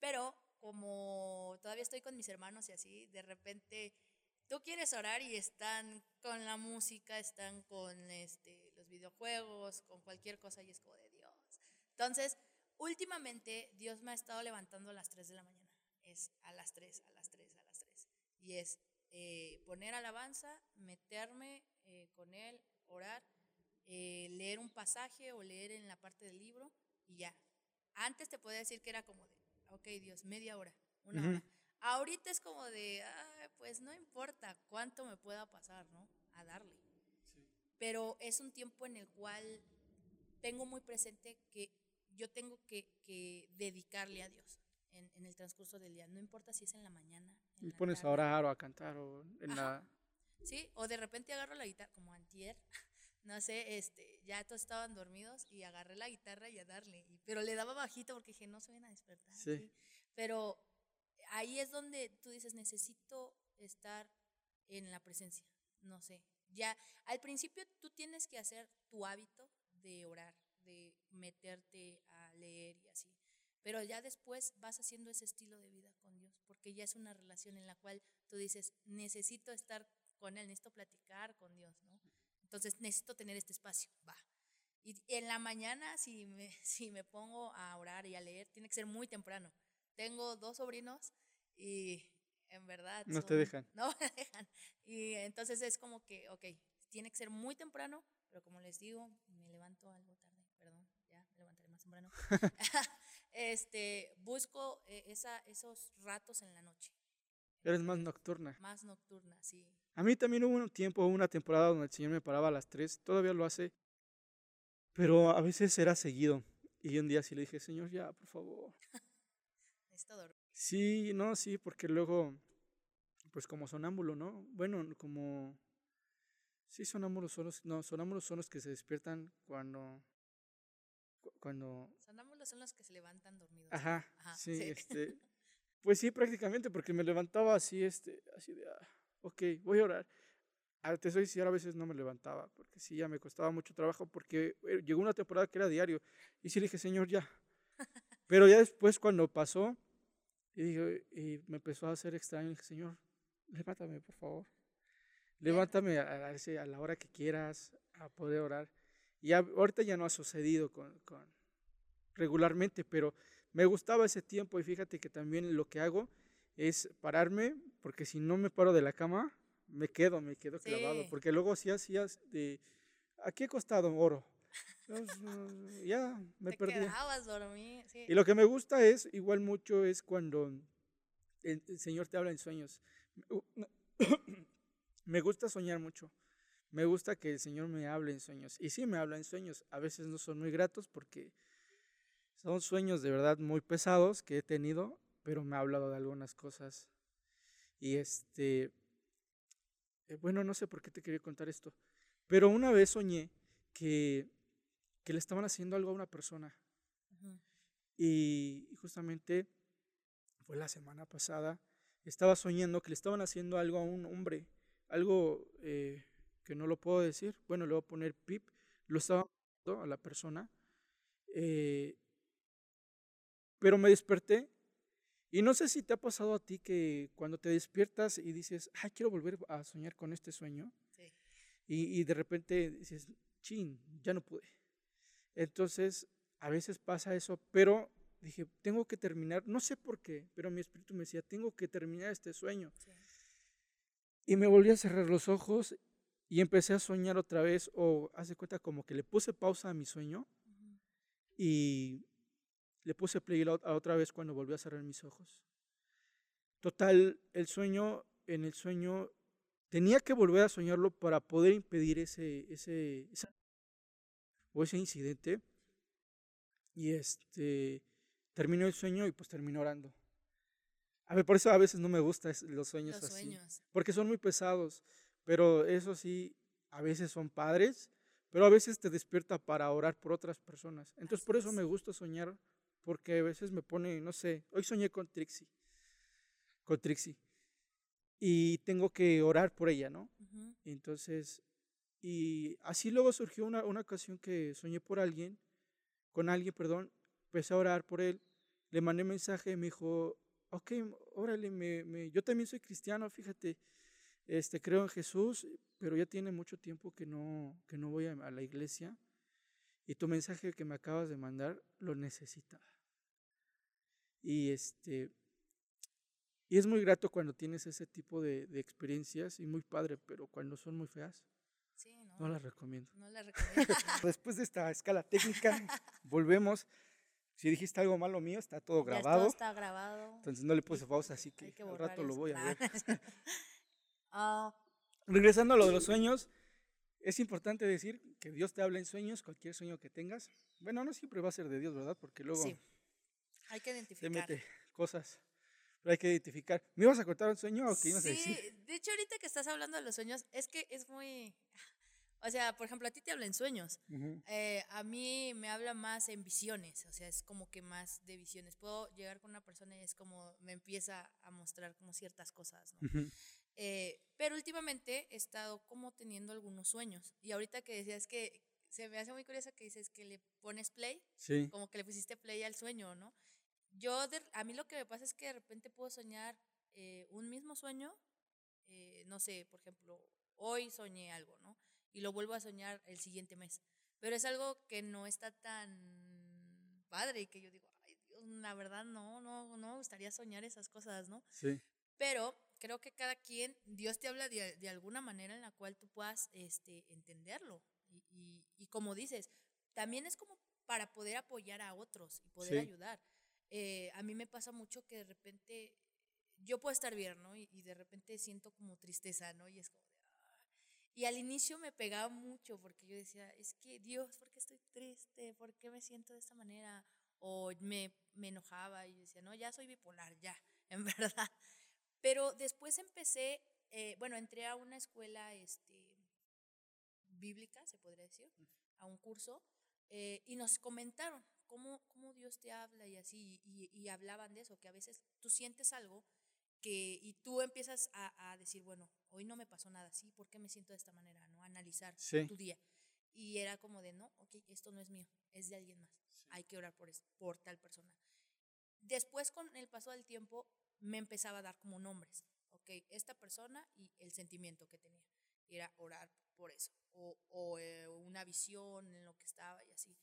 pero como todavía estoy con mis hermanos y así, de repente tú quieres orar y están con la música, están con este, los videojuegos, con cualquier cosa y es como de Dios. Entonces, últimamente Dios me ha estado levantando a las 3 de la mañana. Es a las 3, a las 3, a las 3. Y es eh, poner alabanza, meterme eh, con Él, orar eh, leer un pasaje o leer en la parte del libro y ya. Antes te podía decir que era como de, ok, Dios, media hora, una hora. Ahorita es como de, pues no importa cuánto me pueda pasar, ¿no? A darle. Pero es un tiempo en el cual tengo muy presente que yo tengo que, que dedicarle a Dios en, en, el transcurso del día. No importa si es en la mañana. y pones a orar o a cantar o en la... Sí, o de repente agarro la guitarra, como antier, [LAUGHS] no sé, este, ya todos estaban dormidos y agarré la guitarra y a darle, pero le daba bajito porque dije, no se van a despertar. Sí. Pero ahí es donde tú dices, necesito estar en la presencia, no sé. Ya, al principio tú tienes que hacer tu hábito de orar, de meterte a leer y así. Pero ya después vas haciendo ese estilo de vida con Dios, porque ya es una relación en la cual tú dices, necesito estar con Él, necesito platicar con Dios, ¿no? Entonces necesito tener este espacio, va. Y en la mañana, si me, [LAUGHS] si me pongo a orar y a leer, tiene que ser muy temprano. Tengo dos sobrinos y en verdad... No te dejan. [LAUGHS] No me dejan. Y entonces es como que, ok, tiene que ser muy temprano, pero como les digo, me levanto algo tarde, [LAUGHS] [LAUGHS] este, busco eh, esa, esos ratos en la noche. Eres más nocturna. Más nocturna, sí. A mí también hubo un tiempo, una temporada donde el Señor me paraba a las 3, todavía lo hace, pero a veces era seguido. Y un día sí le dije, Señor, ya, por favor. [LAUGHS] Sí, no, sí, porque luego, pues como sonámbulo, ¿no? Bueno, como... Sí, sonámbulos son los, no, sonámbulos son los que se despiertan cuando... cuando... Sonámbulos son los que se levantan dormidos. Ajá, sí, este... [LAUGHS] Pues sí, prácticamente, porque me levantaba así, este, así de... Ah, ok, voy a orar. Ah, te soy sincero, a veces no me levantaba, porque sí, ya me costaba mucho trabajo, porque eh, llegó una temporada que era diario, y sí le dije, Señor, ya. [LAUGHS] Pero ya después, cuando pasó, y, y me empezó a hacer extraño, dije, Señor, levántame, por favor. Levántame a, a, la hora que quieras, a poder orar. Y ahorita ya no ha sucedido con, con regularmente, pero me gustaba ese tiempo y fíjate que también lo que hago es pararme, porque si no me paro de la cama, me quedo, me quedo clavado, porque luego si hacías de, aquí he costado oro. ya me Te perdí. quedabas sí. Y lo que me gusta es, igual mucho, es cuando el, el Señor te habla en sueños. Me [COUGHS] gusta soñar mucho. Me gusta que el Señor me hable en sueños. Y sí me habla en sueños. A veces no son muy gratos porque son sueños de verdad muy pesados que he tenido, pero me ha hablado de algunas cosas. Y este, eh, bueno, no sé por qué te quería contar esto, pero una vez soñé que, que le estaban haciendo algo a una persona. Y justamente fue la semana pasada, estaba soñando que le estaban haciendo algo a un hombre, algo eh, que no lo puedo decir, bueno, le voy a poner pip, lo estaba haciendo a la persona, eh, pero me desperté y no sé si te ha pasado a ti que cuando te despiertas y dices, ay, quiero volver a soñar con este sueño, Sí. y, y de repente dices, chin, ya no pude. Entonces, a veces pasa eso, pero dije, tengo que terminar, no sé por qué, pero mi espíritu me decía, tengo que terminar este sueño. Sí. Y me volví a cerrar los ojos y empecé a soñar otra vez, o hace cuenta como que le puse pausa a mi sueño y le puse play a otra vez cuando volví a cerrar mis ojos. Total, el sueño, en el sueño, tenía que volver a soñarlo para poder impedir ese, ese, esa- o ese incidente. Y este, terminó el sueño y pues terminó orando. A ver, por eso a veces no me gustan los sueños Los así sueños. porque son muy pesados, pero eso sí, a veces son padres, pero a veces te despierta para orar por otras personas. Entonces por eso es. me gusta soñar, porque a veces me pone, no sé, hoy soñé con Trixie, con Trixie, y tengo que orar por ella, ¿no? Entonces, y así luego surgió una, una ocasión que soñé por alguien, con alguien, perdón, empecé a orar por él, le mandé mensaje me dijo, ok, órale, me, me- yo también soy cristiano, fíjate, este, creo en Jesús, pero ya tiene mucho tiempo que no, que no voy a, a la iglesia y tu mensaje que me acabas de mandar lo necesitaba. Y este, y es muy grato cuando tienes ese tipo de, de experiencias y muy padre, pero cuando son muy feas, Sí, no. no las recomiendo. No la recomiendo. [LAUGHS] Después de esta escala técnica, volvemos. Si dijiste algo malo mío, está todo Ya grabado. todo está grabado. Entonces no le puse pausa, así que, que al rato lo voy a ver. [LAUGHS] Ah, Regresando a lo de los sueños, es importante decir que Dios te habla en sueños, cualquier sueño que tengas. Bueno, no siempre va a ser de Dios, ¿verdad? Porque luego sí. Hay que te identificar. mete cosas. Pero hay que identificar. ¿Me ibas a contar un sueño o qué ibas a Sí, decir? de hecho ahorita que estás hablando de los sueños, es que es muy... O sea, por ejemplo, a ti te habla en sueños. Eh, a mí me habla más en visiones, o sea, es como que más de visiones. Puedo llegar con una persona y es como me empieza a mostrar como ciertas cosas, ¿no? Ujú. Eh, pero últimamente he estado como teniendo algunos sueños. Y ahorita que decías que se me hace muy curioso que dices que le pones play, Sí. como que le pusiste play al sueño, ¿no? Yo, de- a mí lo que me pasa es que de repente puedo soñar eh, un mismo sueño, eh, no sé, por ejemplo, hoy soñé algo, ¿no? Y lo vuelvo a soñar el siguiente mes. Pero es algo que no está tan padre y que yo digo, ay Dios, la verdad no, no, no me gustaría soñar esas cosas, ¿no? Sí. Pero creo que cada quien, Dios te habla de, de alguna manera en la cual tú puedas este, entenderlo. Y, y- y como dices, también es como para poder apoyar a otros y poder Sí. ayudar. Eh, a mí me pasa mucho que de repente yo puedo estar bien, ¿no? Y, y de repente siento como tristeza, ¿no? Y es como de, "Ah". Y al inicio me pegaba mucho porque yo decía, es que Dios, ¿por qué estoy triste? ¿Por qué me siento de esta manera? O me, me enojaba y decía, no, ya soy bipolar, ya, [LAUGHS] en verdad. Pero después empecé, eh, bueno, entré a una escuela este, bíblica, se podría decir, a un curso, eh, y nos comentaron cómo, cómo Dios te habla y así, y, y hablaban de eso, que a veces tú sientes algo que, y tú empiezas a, a decir, bueno, hoy no me pasó nada así, ¿por qué me siento de esta manera? ¿no? Analizar Sí. tu día. Y era como de, no, ok, esto no es mío, es de alguien más. Hay que orar por, por tal persona. Después, con el paso del tiempo, me empezaba a dar como nombres. Ok, esta persona y el sentimiento que tenía. Era orar por eso. O, o, eh, una visión en lo que estaba y así.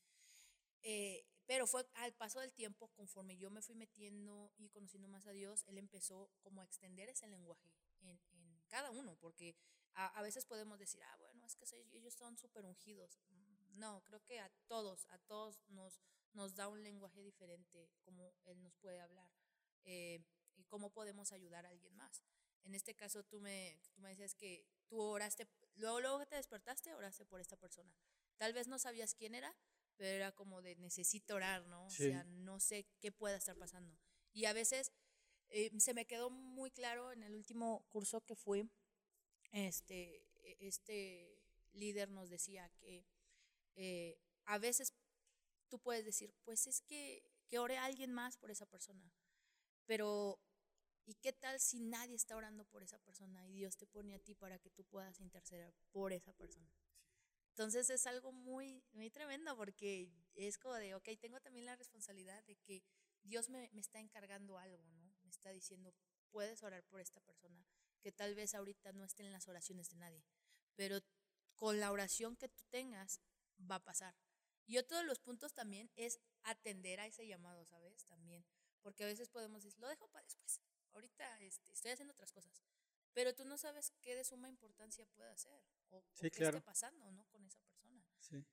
Eh, pero fue al paso del tiempo, conforme yo me fui metiendo y conociendo más a Dios, Él empezó como a extender ese lenguaje en, en cada uno, porque a, a, veces podemos decir, ah, bueno, es que ellos son súper ungidos. Mm, no, creo que a todos, a todos nos, nos da un lenguaje diferente, como Él nos puede hablar eh, y cómo podemos ayudar a alguien más. En este caso, tú me, tú me decías que tú oraste, luego, luego que te despertaste, oraste por esta persona. Tal vez no sabías quién era, pero era como de necesito orar, ¿no? O sea, no sé qué pueda estar pasando. Y a veces eh, se me quedó muy claro en el último curso que fui, este, e, este líder nos decía que eh, a veces tú puedes decir, pues es que, que ore a alguien más por esa persona, pero ¿y qué tal si nadie está orando por esa persona y Dios te pone a ti para que tú puedas interceder por esa persona? Entonces es algo muy, muy tremendo porque es como de, ok, tengo también la responsabilidad de que Dios me, me está encargando algo, ¿no? Me está diciendo, puedes orar por esta persona, que tal vez ahorita no esté en las oraciones de nadie, pero con la oración que tú tengas va a pasar. Y otro de los puntos también es atender a ese llamado, ¿sabes? También, porque a veces podemos decir, lo dejo para después, ahorita este, estoy haciendo otras cosas, pero tú no sabes qué de suma importancia puede ser o, qué esté pasando ¿no? con esa persona.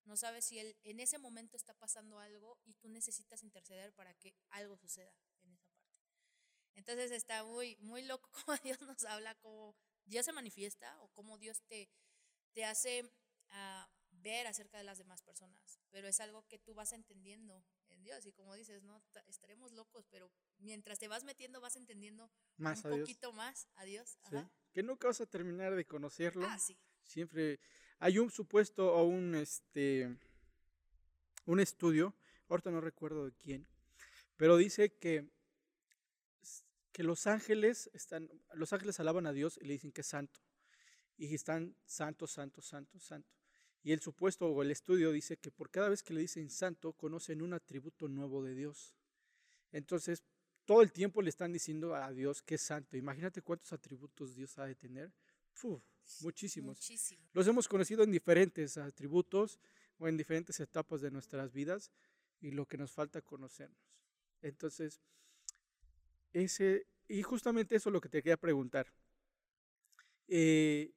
No sabes si él en ese momento está pasando algo y tú necesitas interceder para que algo suceda en esa parte. Entonces está muy, muy loco [LAUGHS] cómo Dios nos habla, cómo Dios se manifiesta o cómo Dios te, te hace uh, ver acerca de las demás personas. Pero es algo que tú vas entendiendo Dios. Y como dices, no estaremos locos, pero mientras te vas metiendo vas entendiendo más un poquito más a Dios. Que nunca vas a terminar de conocerlo. Ah, sí. Siempre hay un supuesto o un, este, un estudio, ahorita no recuerdo de quién, pero dice que, que los ángeles están, los ángeles alaban a Dios y le dicen que es santo. Y están santo, santo, santo, santo. Y el supuesto o el estudio dice que por cada vez que le dicen santo, conocen un atributo nuevo de Dios. Entonces, todo el tiempo le están diciendo a Dios que es santo. Imagínate cuántos atributos Dios ha de tener. muchísimos. Los hemos conocido en diferentes atributos o en diferentes etapas de nuestras vidas y lo que nos falta conocernos. Entonces, ese, y justamente eso es lo que te quería preguntar. Eh,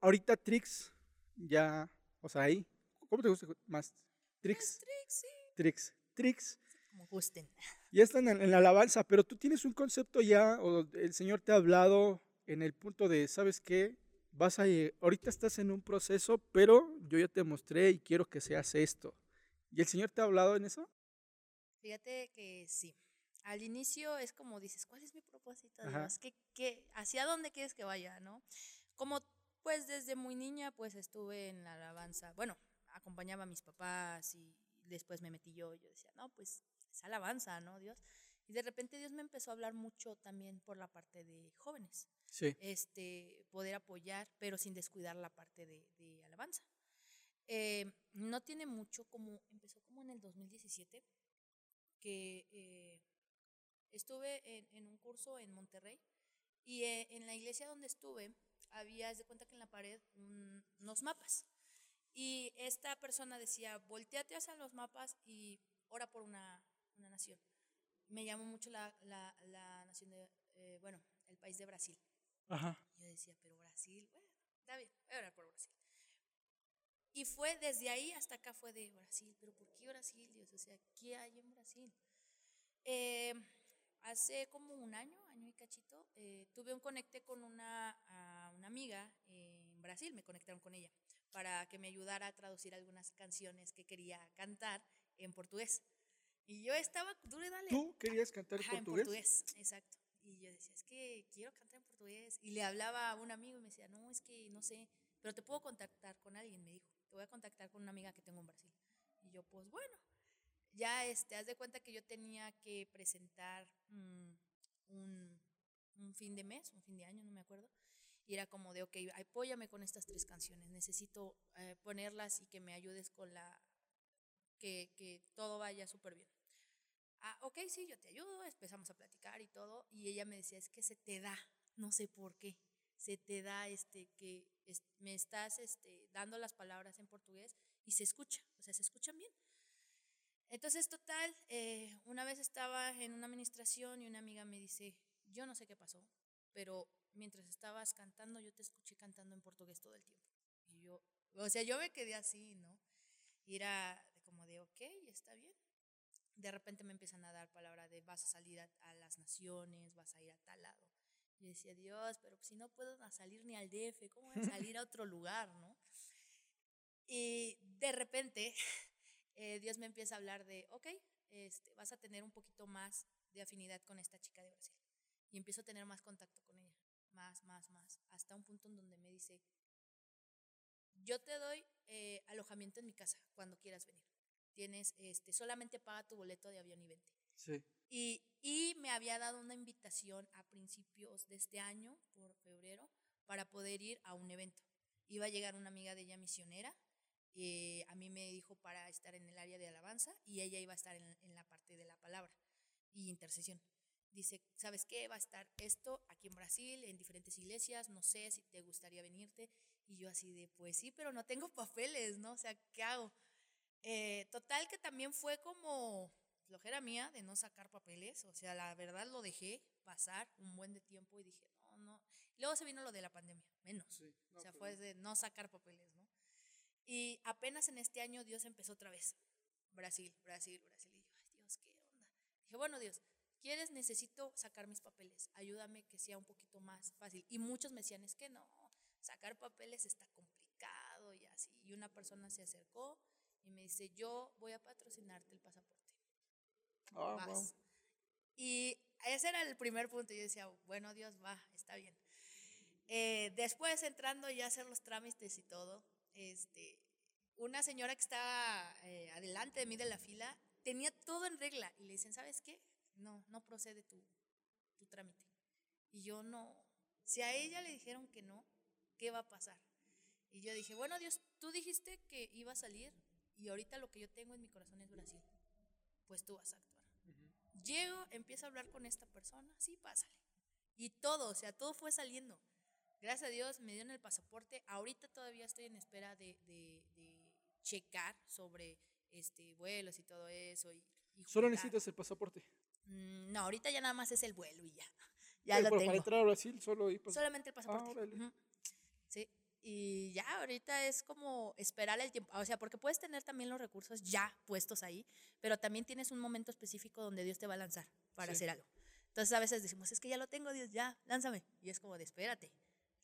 ahorita Trix, ya, o sea, ahí, ¿cómo te gusta más? Trix. Trix, sí. Trix. Trix. Como gusten. Ya están en, la alabanza, pero tú tienes un concepto ya, o el Señor te ha hablado en el punto de, ¿sabes qué? Vas a, ahorita estás en un proceso, pero yo ya te mostré y quiero que seas esto. ¿Y el Señor te ha hablado en eso? Fíjate que sí. Al inicio es como dices, ¿cuál es mi propósito? Dios? ¿Qué, qué, hacia dónde quieres que vaya? ¿no? Como pues desde muy niña pues estuve en la alabanza. Bueno, acompañaba a mis papás y después me metí yo. Yo decía, no, pues es alabanza, ¿no, Dios? Y de repente Dios me empezó a hablar mucho también por la parte de jóvenes. Sí. Este, poder apoyar, pero sin descuidar la parte de, de alabanza. Eh, no tiene mucho, como empezó como en el 2017, que eh, estuve en, en, un curso en Monterrey y eh, en la iglesia donde estuve había, de cuenta que en la pared, unos mapas. Y esta persona decía, volteate hacia los mapas y ora por una, una nación. Me llamó mucho la, la, la nación de, eh, bueno, el país de Brasil. Ajá. Yo decía, pero Brasil, bueno, está bien, voy a orar por Brasil. Y fue desde ahí hasta acá fue de Brasil, pero ¿por qué Brasil, Dios? O sea, ¿qué hay en Brasil? Eh, hace como un año, año y cachito, eh, tuve un conecte con una, una amiga en Brasil, me conectaron con ella para que me ayudara a traducir algunas canciones que quería cantar en portugués. Y yo estaba, tú dale. ¿Tú querías cantar en portugués? en portugués, exacto. Y yo decía, es que quiero cantar en portugués. Y le hablaba a un amigo y me decía, no, es que no sé, pero te puedo contactar con alguien, me dijo. Te voy a contactar con una amiga que tengo en Brasil. Y yo, pues bueno, ya este, haz de cuenta que yo tenía que presentar mm, un, un, fin de mes, un fin de año, no me acuerdo. Y era como de, ok, apóyame con estas tres canciones, necesito eh, ponerlas y que me ayudes con la, que, que todo vaya súper bien. Ah, ok, sí, yo te ayudo, empezamos a platicar y todo. Y ella me decía, es que se te da, no sé por qué, se te da este, que me estás este, dando las palabras en portugués y se escucha, o sea, se escuchan bien. Entonces, total, eh, una vez estaba en una administración y una amiga me dice, yo no sé qué pasó, pero mientras estabas cantando, yo te escuché cantando en portugués todo el tiempo. Y yo, o sea, yo me quedé así, ¿no? Y era como de, ok, está bien. De repente me empiezan a dar palabra de, vas a salir a, las naciones, vas a ir a tal lado. Y decía, Dios, pero si no puedo salir ni al DF, ¿cómo voy a salir a otro lugar, no? Y de repente, [LAUGHS] eh, Dios me empieza a hablar de, ok, este, vas a tener un poquito más de afinidad con esta chica de Brasil. Y empiezo a tener más contacto más, más, más, hasta un punto en donde me dice, yo te doy eh, alojamiento en mi casa cuando quieras venir. Tienes, este, solamente paga tu boleto de avión y vente. Sí. Y, y me había dado una invitación a principios de este año, por febrero, para poder ir a un evento. Iba a llegar una amiga de ella misionera, eh, a mí me dijo para estar en el área de alabanza y ella iba a estar en, en la parte de la palabra y intercesión. Dice, ¿sabes qué? Va a estar esto aquí en Brasil, en diferentes iglesias, no sé si te gustaría venirte. Y yo así de, pues sí, pero no tengo [LAUGHS] papeles, ¿no? O sea, ¿qué hago? Eh, total que también fue como flojera mía de no sacar papeles, o sea, la verdad lo dejé pasar un buen de tiempo y dije, no, no. Luego se vino lo de la pandemia, menos. Sí, no, o sea, fue de no sacar papeles, ¿no? Y apenas en este año Dios empezó otra vez. Brasil, Brasil, Brasil. Y yo, ay Dios, ¿qué onda? Dije, bueno, Dios, ¿quieres? Necesito sacar mis papeles. Ayúdame que sea un poquito más fácil. Y muchos me decían, es que no, sacar papeles está complicado y así. Y una persona se acercó y me dice, yo voy a patrocinarte el pasaporte. Ah, Vas. wow. Y ese era el primer punto. Yo decía, bueno, Dios, va, está bien. Eh, después entrando ya a hacer los trámites y todo, este, una señora que estaba eh, adelante de mí de la fila tenía todo en regla y le dicen, ¿sabes qué? No, no procede tu, tu trámite. Y yo no, si a ella le dijeron que no, ¿qué va a pasar? Y yo dije, bueno, Dios, tú dijiste que iba a salir y ahorita lo que yo tengo en mi corazón es Brasil. Pues tú vas a actuar. Llego, empiezo a hablar con esta persona, sí, pásale. Y todo, o sea, todo fue saliendo. Gracias a Dios me dieron el pasaporte. Ahorita todavía estoy en espera de, de- de checar sobre este, vuelos y todo eso. Y, y Solo necesitas el pasaporte. Mm, No, ahorita ya nada más es el vuelo y ya. [LAUGHS] Ya lo para tengo. entrar a Brasil solo ahí. pues, Solamente el pasaporte. Ujú. Sí. Y ya ahorita es como esperar el tiempo. O sea, porque puedes tener también los recursos ya puestos ahí, pero también tienes un momento específico donde Dios te va a lanzar para Sí. hacer algo. Entonces a veces decimos, es que ya lo tengo, Dios, ya, lánzame. Y es como de, espérate,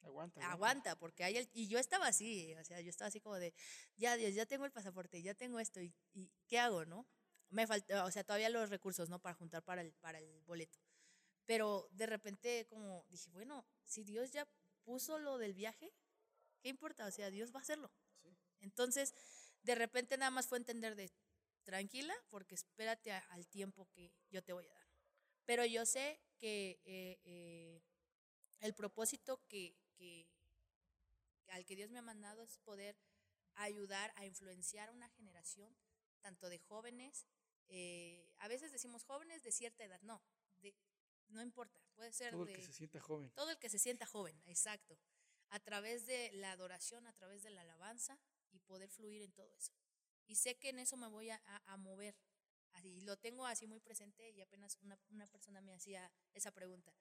Aguanta. aguanta, porque hay el... Y yo estaba así, o sea, yo estaba así como de, ya, Dios, ya tengo el pasaporte, ya tengo esto, ¿y, y qué hago, no? Me falta, o sea, todavía los recursos, ¿no? Para juntar para el, para el boleto. Pero de repente como dije, bueno, si Dios ya puso lo del viaje, ¿qué importa? O sea, Dios va a hacerlo. Entonces, de repente nada más fue entender de, tranquila, porque espérate a- al tiempo que yo te voy a dar. Pero yo sé que eh, eh, el propósito que, que- al que Dios me ha mandado es poder ayudar a influenciar a una generación, tanto de jóvenes, eh, a veces decimos jóvenes de cierta edad, no, de, no importa, puede ser Todo el de que se sienta joven. todo el que se sienta joven, exacto, a través de la adoración, a través de la alabanza y poder fluir en todo eso. Y sé que en eso me voy a, a- a mover. Así, lo tengo así muy presente y apenas una, una persona me hacía esa pregunta.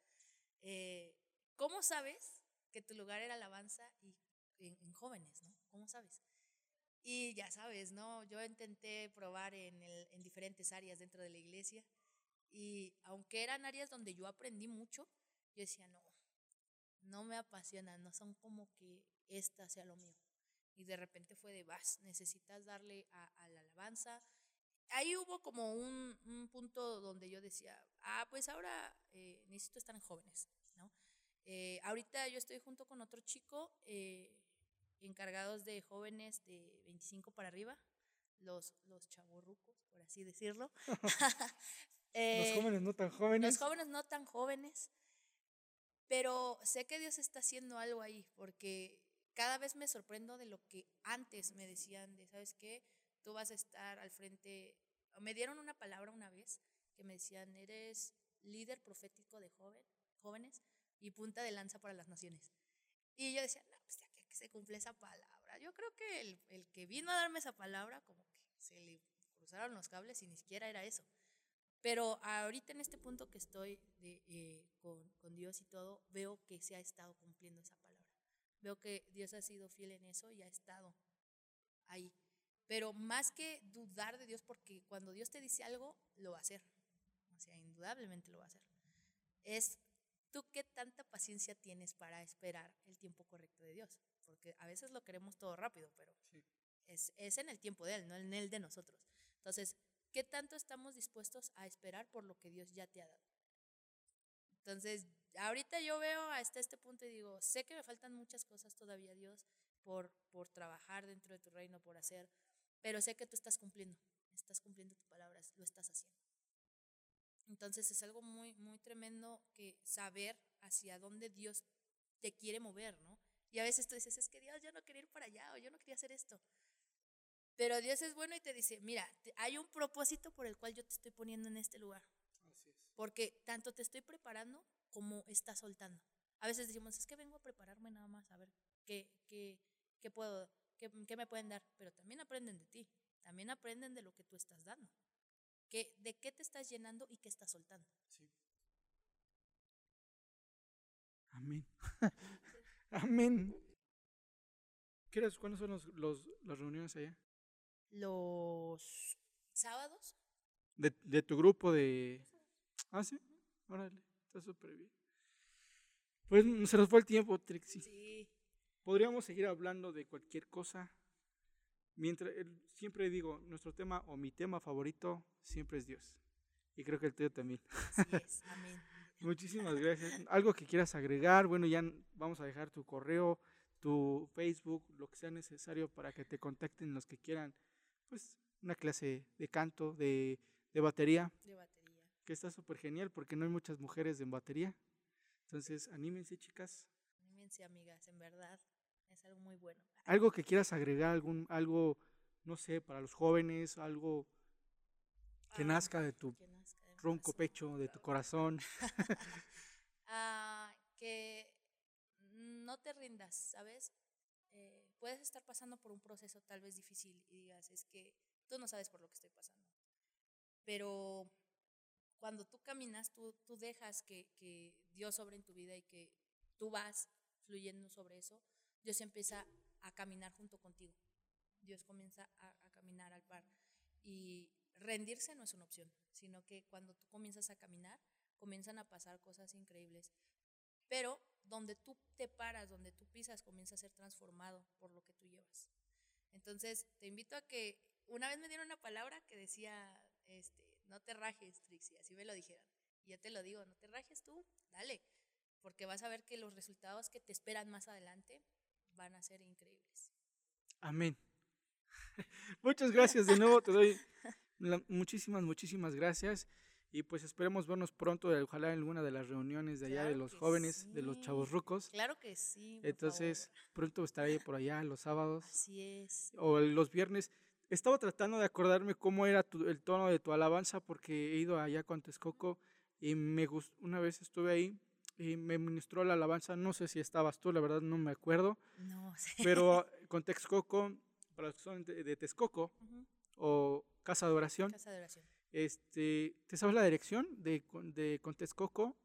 Eh, ¿Cómo sabes que tu lugar era alabanza y en, en jóvenes, no? ¿Cómo sabes? Y ya sabes, ¿no? Yo intenté probar en, el- en diferentes áreas dentro de la iglesia y aunque eran áreas donde yo aprendí mucho, yo decía, no, no me apasionan, no son como que esta sea lo mío. Y de repente fue de, vas, necesitas darle a, a la alabanza. Ahí hubo como un, un punto donde yo decía, ah, pues ahora eh, necesito estar en jóvenes, ¿no? Eh, ahorita yo estoy junto con otro chico eh, encargados de jóvenes de 25 para arriba, los, los chavorrucos, por así decirlo. [LAUGHS] [LAUGHS] Los Eh, jóvenes no tan jóvenes. los jóvenes no tan jóvenes, pero sé que Dios está haciendo algo ahí, porque cada vez me sorprendo de lo que antes me decían, de, ¿sabes qué? Tú vas a estar al frente, me dieron una palabra una vez que me decían, eres líder profético de joven, jóvenes y punta de lanza para las naciones. Y yo decía, no, pues ya se cumple esa palabra. Yo creo que el, el que vino a darme esa palabra, como que se le cruzaron los cables y ni siquiera era eso. Pero ahorita en este punto que estoy eh, con, con, Dios y todo, veo que se ha estado cumpliendo esa palabra. Veo que Dios ha sido fiel en eso y ha estado ahí. Pero más que dudar de Dios, porque cuando Dios te dice algo, lo va a hacer. O sea, indudablemente lo va a hacer. Es tú qué tanta paciencia tienes para esperar el tiempo correcto de Dios. Porque a veces lo queremos todo rápido, pero es, es en el tiempo de Él, no en el de nosotros. Entonces, ¿Qué tanto estamos dispuestos a esperar por lo que Dios ya te ha dado? Entonces, ahorita yo veo hasta este punto y digo, sé que me faltan muchas cosas todavía, Dios, por, por trabajar dentro de tu reino, por hacer, pero sé que tú estás cumpliendo, estás cumpliendo tus palabras, lo estás haciendo. Entonces es algo muy, muy tremendo que saber hacia dónde Dios te quiere mover, ¿no? Y a veces tú dices, es que Dios, yo no quería ir para allá o yo no quería hacer esto. Pero Dios es bueno y te dice, mira, hay un propósito por el cual yo te estoy poniendo en este lugar. Porque tanto te estoy preparando como estás soltando. A veces decimos, es que vengo a prepararme nada más a ver qué, qué, qué puedo, qué, qué, me pueden dar. Pero también aprenden de ti, también aprenden de lo que tú estás dando. Que, de qué te estás llenando y qué estás soltando. Sí. Amén. [LAUGHS] Amén. ¿Cuándo son los, los, las reuniones allá? los sábados. De, de tu grupo de... Ah, sí. Órale, está súper bien. Pues mm, se nos fue el tiempo, Trixie. Sí. Podríamos seguir hablando de cualquier cosa. Mientras, siempre digo, nuestro tema o mi tema favorito siempre es Dios. Y creo que el tuyo también. Así es, amén. Muchísimas gracias. Algo que quieras agregar, bueno, ya vamos a dejar tu correo, tu Facebook, lo que sea necesario para que te contacten los que quieran pues una clase de canto, de, de batería. De batería. Que está súper genial porque no hay muchas mujeres en batería. Entonces, anímense, chicas. Anímense, amigas, en verdad. Es algo muy bueno. Algo que quieras agregar, algún, algo, no sé, para los jóvenes, algo que ah, nazca de tu ronco pecho, de tu corazón. [LAUGHS] ah, que no te rindas, ¿sabes? Eh, puedes estar pasando por un proceso tal vez difícil y digas, es que tú no sabes por lo que estoy pasando. Pero cuando tú caminas, tú, tú dejas que, que Dios sobre en tu vida y que tú vas fluyendo sobre eso, Dios empieza a caminar junto contigo. Dios comienza a, a, caminar al par. Y rendirse no es una opción, sino que cuando tú comienzas a caminar, comienzan a pasar cosas increíbles. Pero donde tú te paras, donde tú pisas, comienza a ser transformado por lo que tú llevas. Entonces, te invito a que una vez me dieron una palabra que decía, este, no te rajes, Trixie, así me lo dijeron. Y yo te lo digo, no te rajes tú, dale, porque vas a ver que los resultados que te esperan más adelante van a ser increíbles. Amén. [LAUGHS] Muchas gracias de nuevo, te doy muchísimas, muchísimas gracias. Y pues esperemos vernos pronto, ojalá en alguna de las reuniones de allá de los jóvenes, de los chavos rucos. Claro que sí. Entonces, pronto estaré por allá los sábados. Así es. O los viernes. Estaba tratando de acordarme cómo era el tono de tu alabanza porque he ido allá con Texcoco y me gustó, una vez estuve ahí y me ministró la alabanza, no sé si estabas tú, la verdad no me acuerdo. No sé. Pero [LAUGHS] con Texcoco, para los que son de, Texcoco, o Casa de Oración. Casa de Oración este, ¿Te sabes la dirección de, de?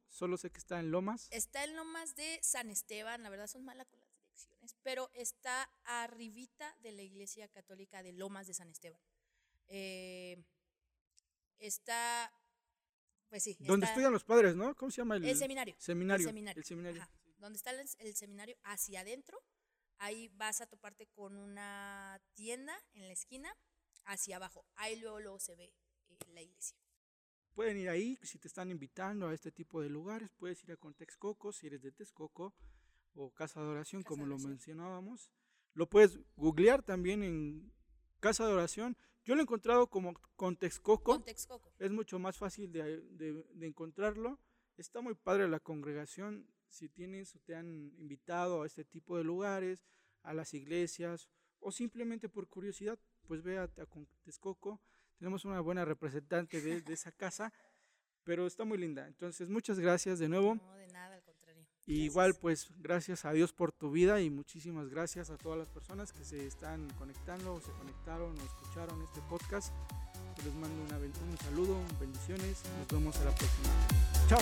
Solo sé que está en Lomas. Está en Lomas de San Esteban, la verdad son malas con las direcciones, pero está arribita de la Iglesia Católica de Lomas de San Esteban. Eh, está, pues sí. Donde estudian los padres, ¿no? ¿Cómo se llama el, seminario? Seminario. El seminario. El seminario. Donde está el, seminario hacia adentro, ahí vas a toparte con una tienda en la esquina, hacia abajo. Ahí luego, luego se ve la iglesia. Pueden ir ahí, si te están invitando a este tipo de lugares, puedes ir a Contexcoco, si eres de Texcoco, o Casa de Oración, como lo mencionábamos. Lo puedes googlear también en Casa de Oración. Yo lo he encontrado como Contexcoco. Es mucho más fácil de, de, encontrarlo. Está muy padre la congregación. Si tienes o te han invitado a este tipo de lugares, a las iglesias, o simplemente por curiosidad, pues ve a, a tenemos una buena representante de, esa casa, pero está muy linda. Entonces, muchas gracias de nuevo. No, de nada, al contrario. Y igual, pues gracias a Dios por tu vida y muchísimas gracias a todas las personas que se están conectando o se conectaron o escucharon este podcast. Les mando un saludo, bendiciones. Nos vemos a la próxima. Chao.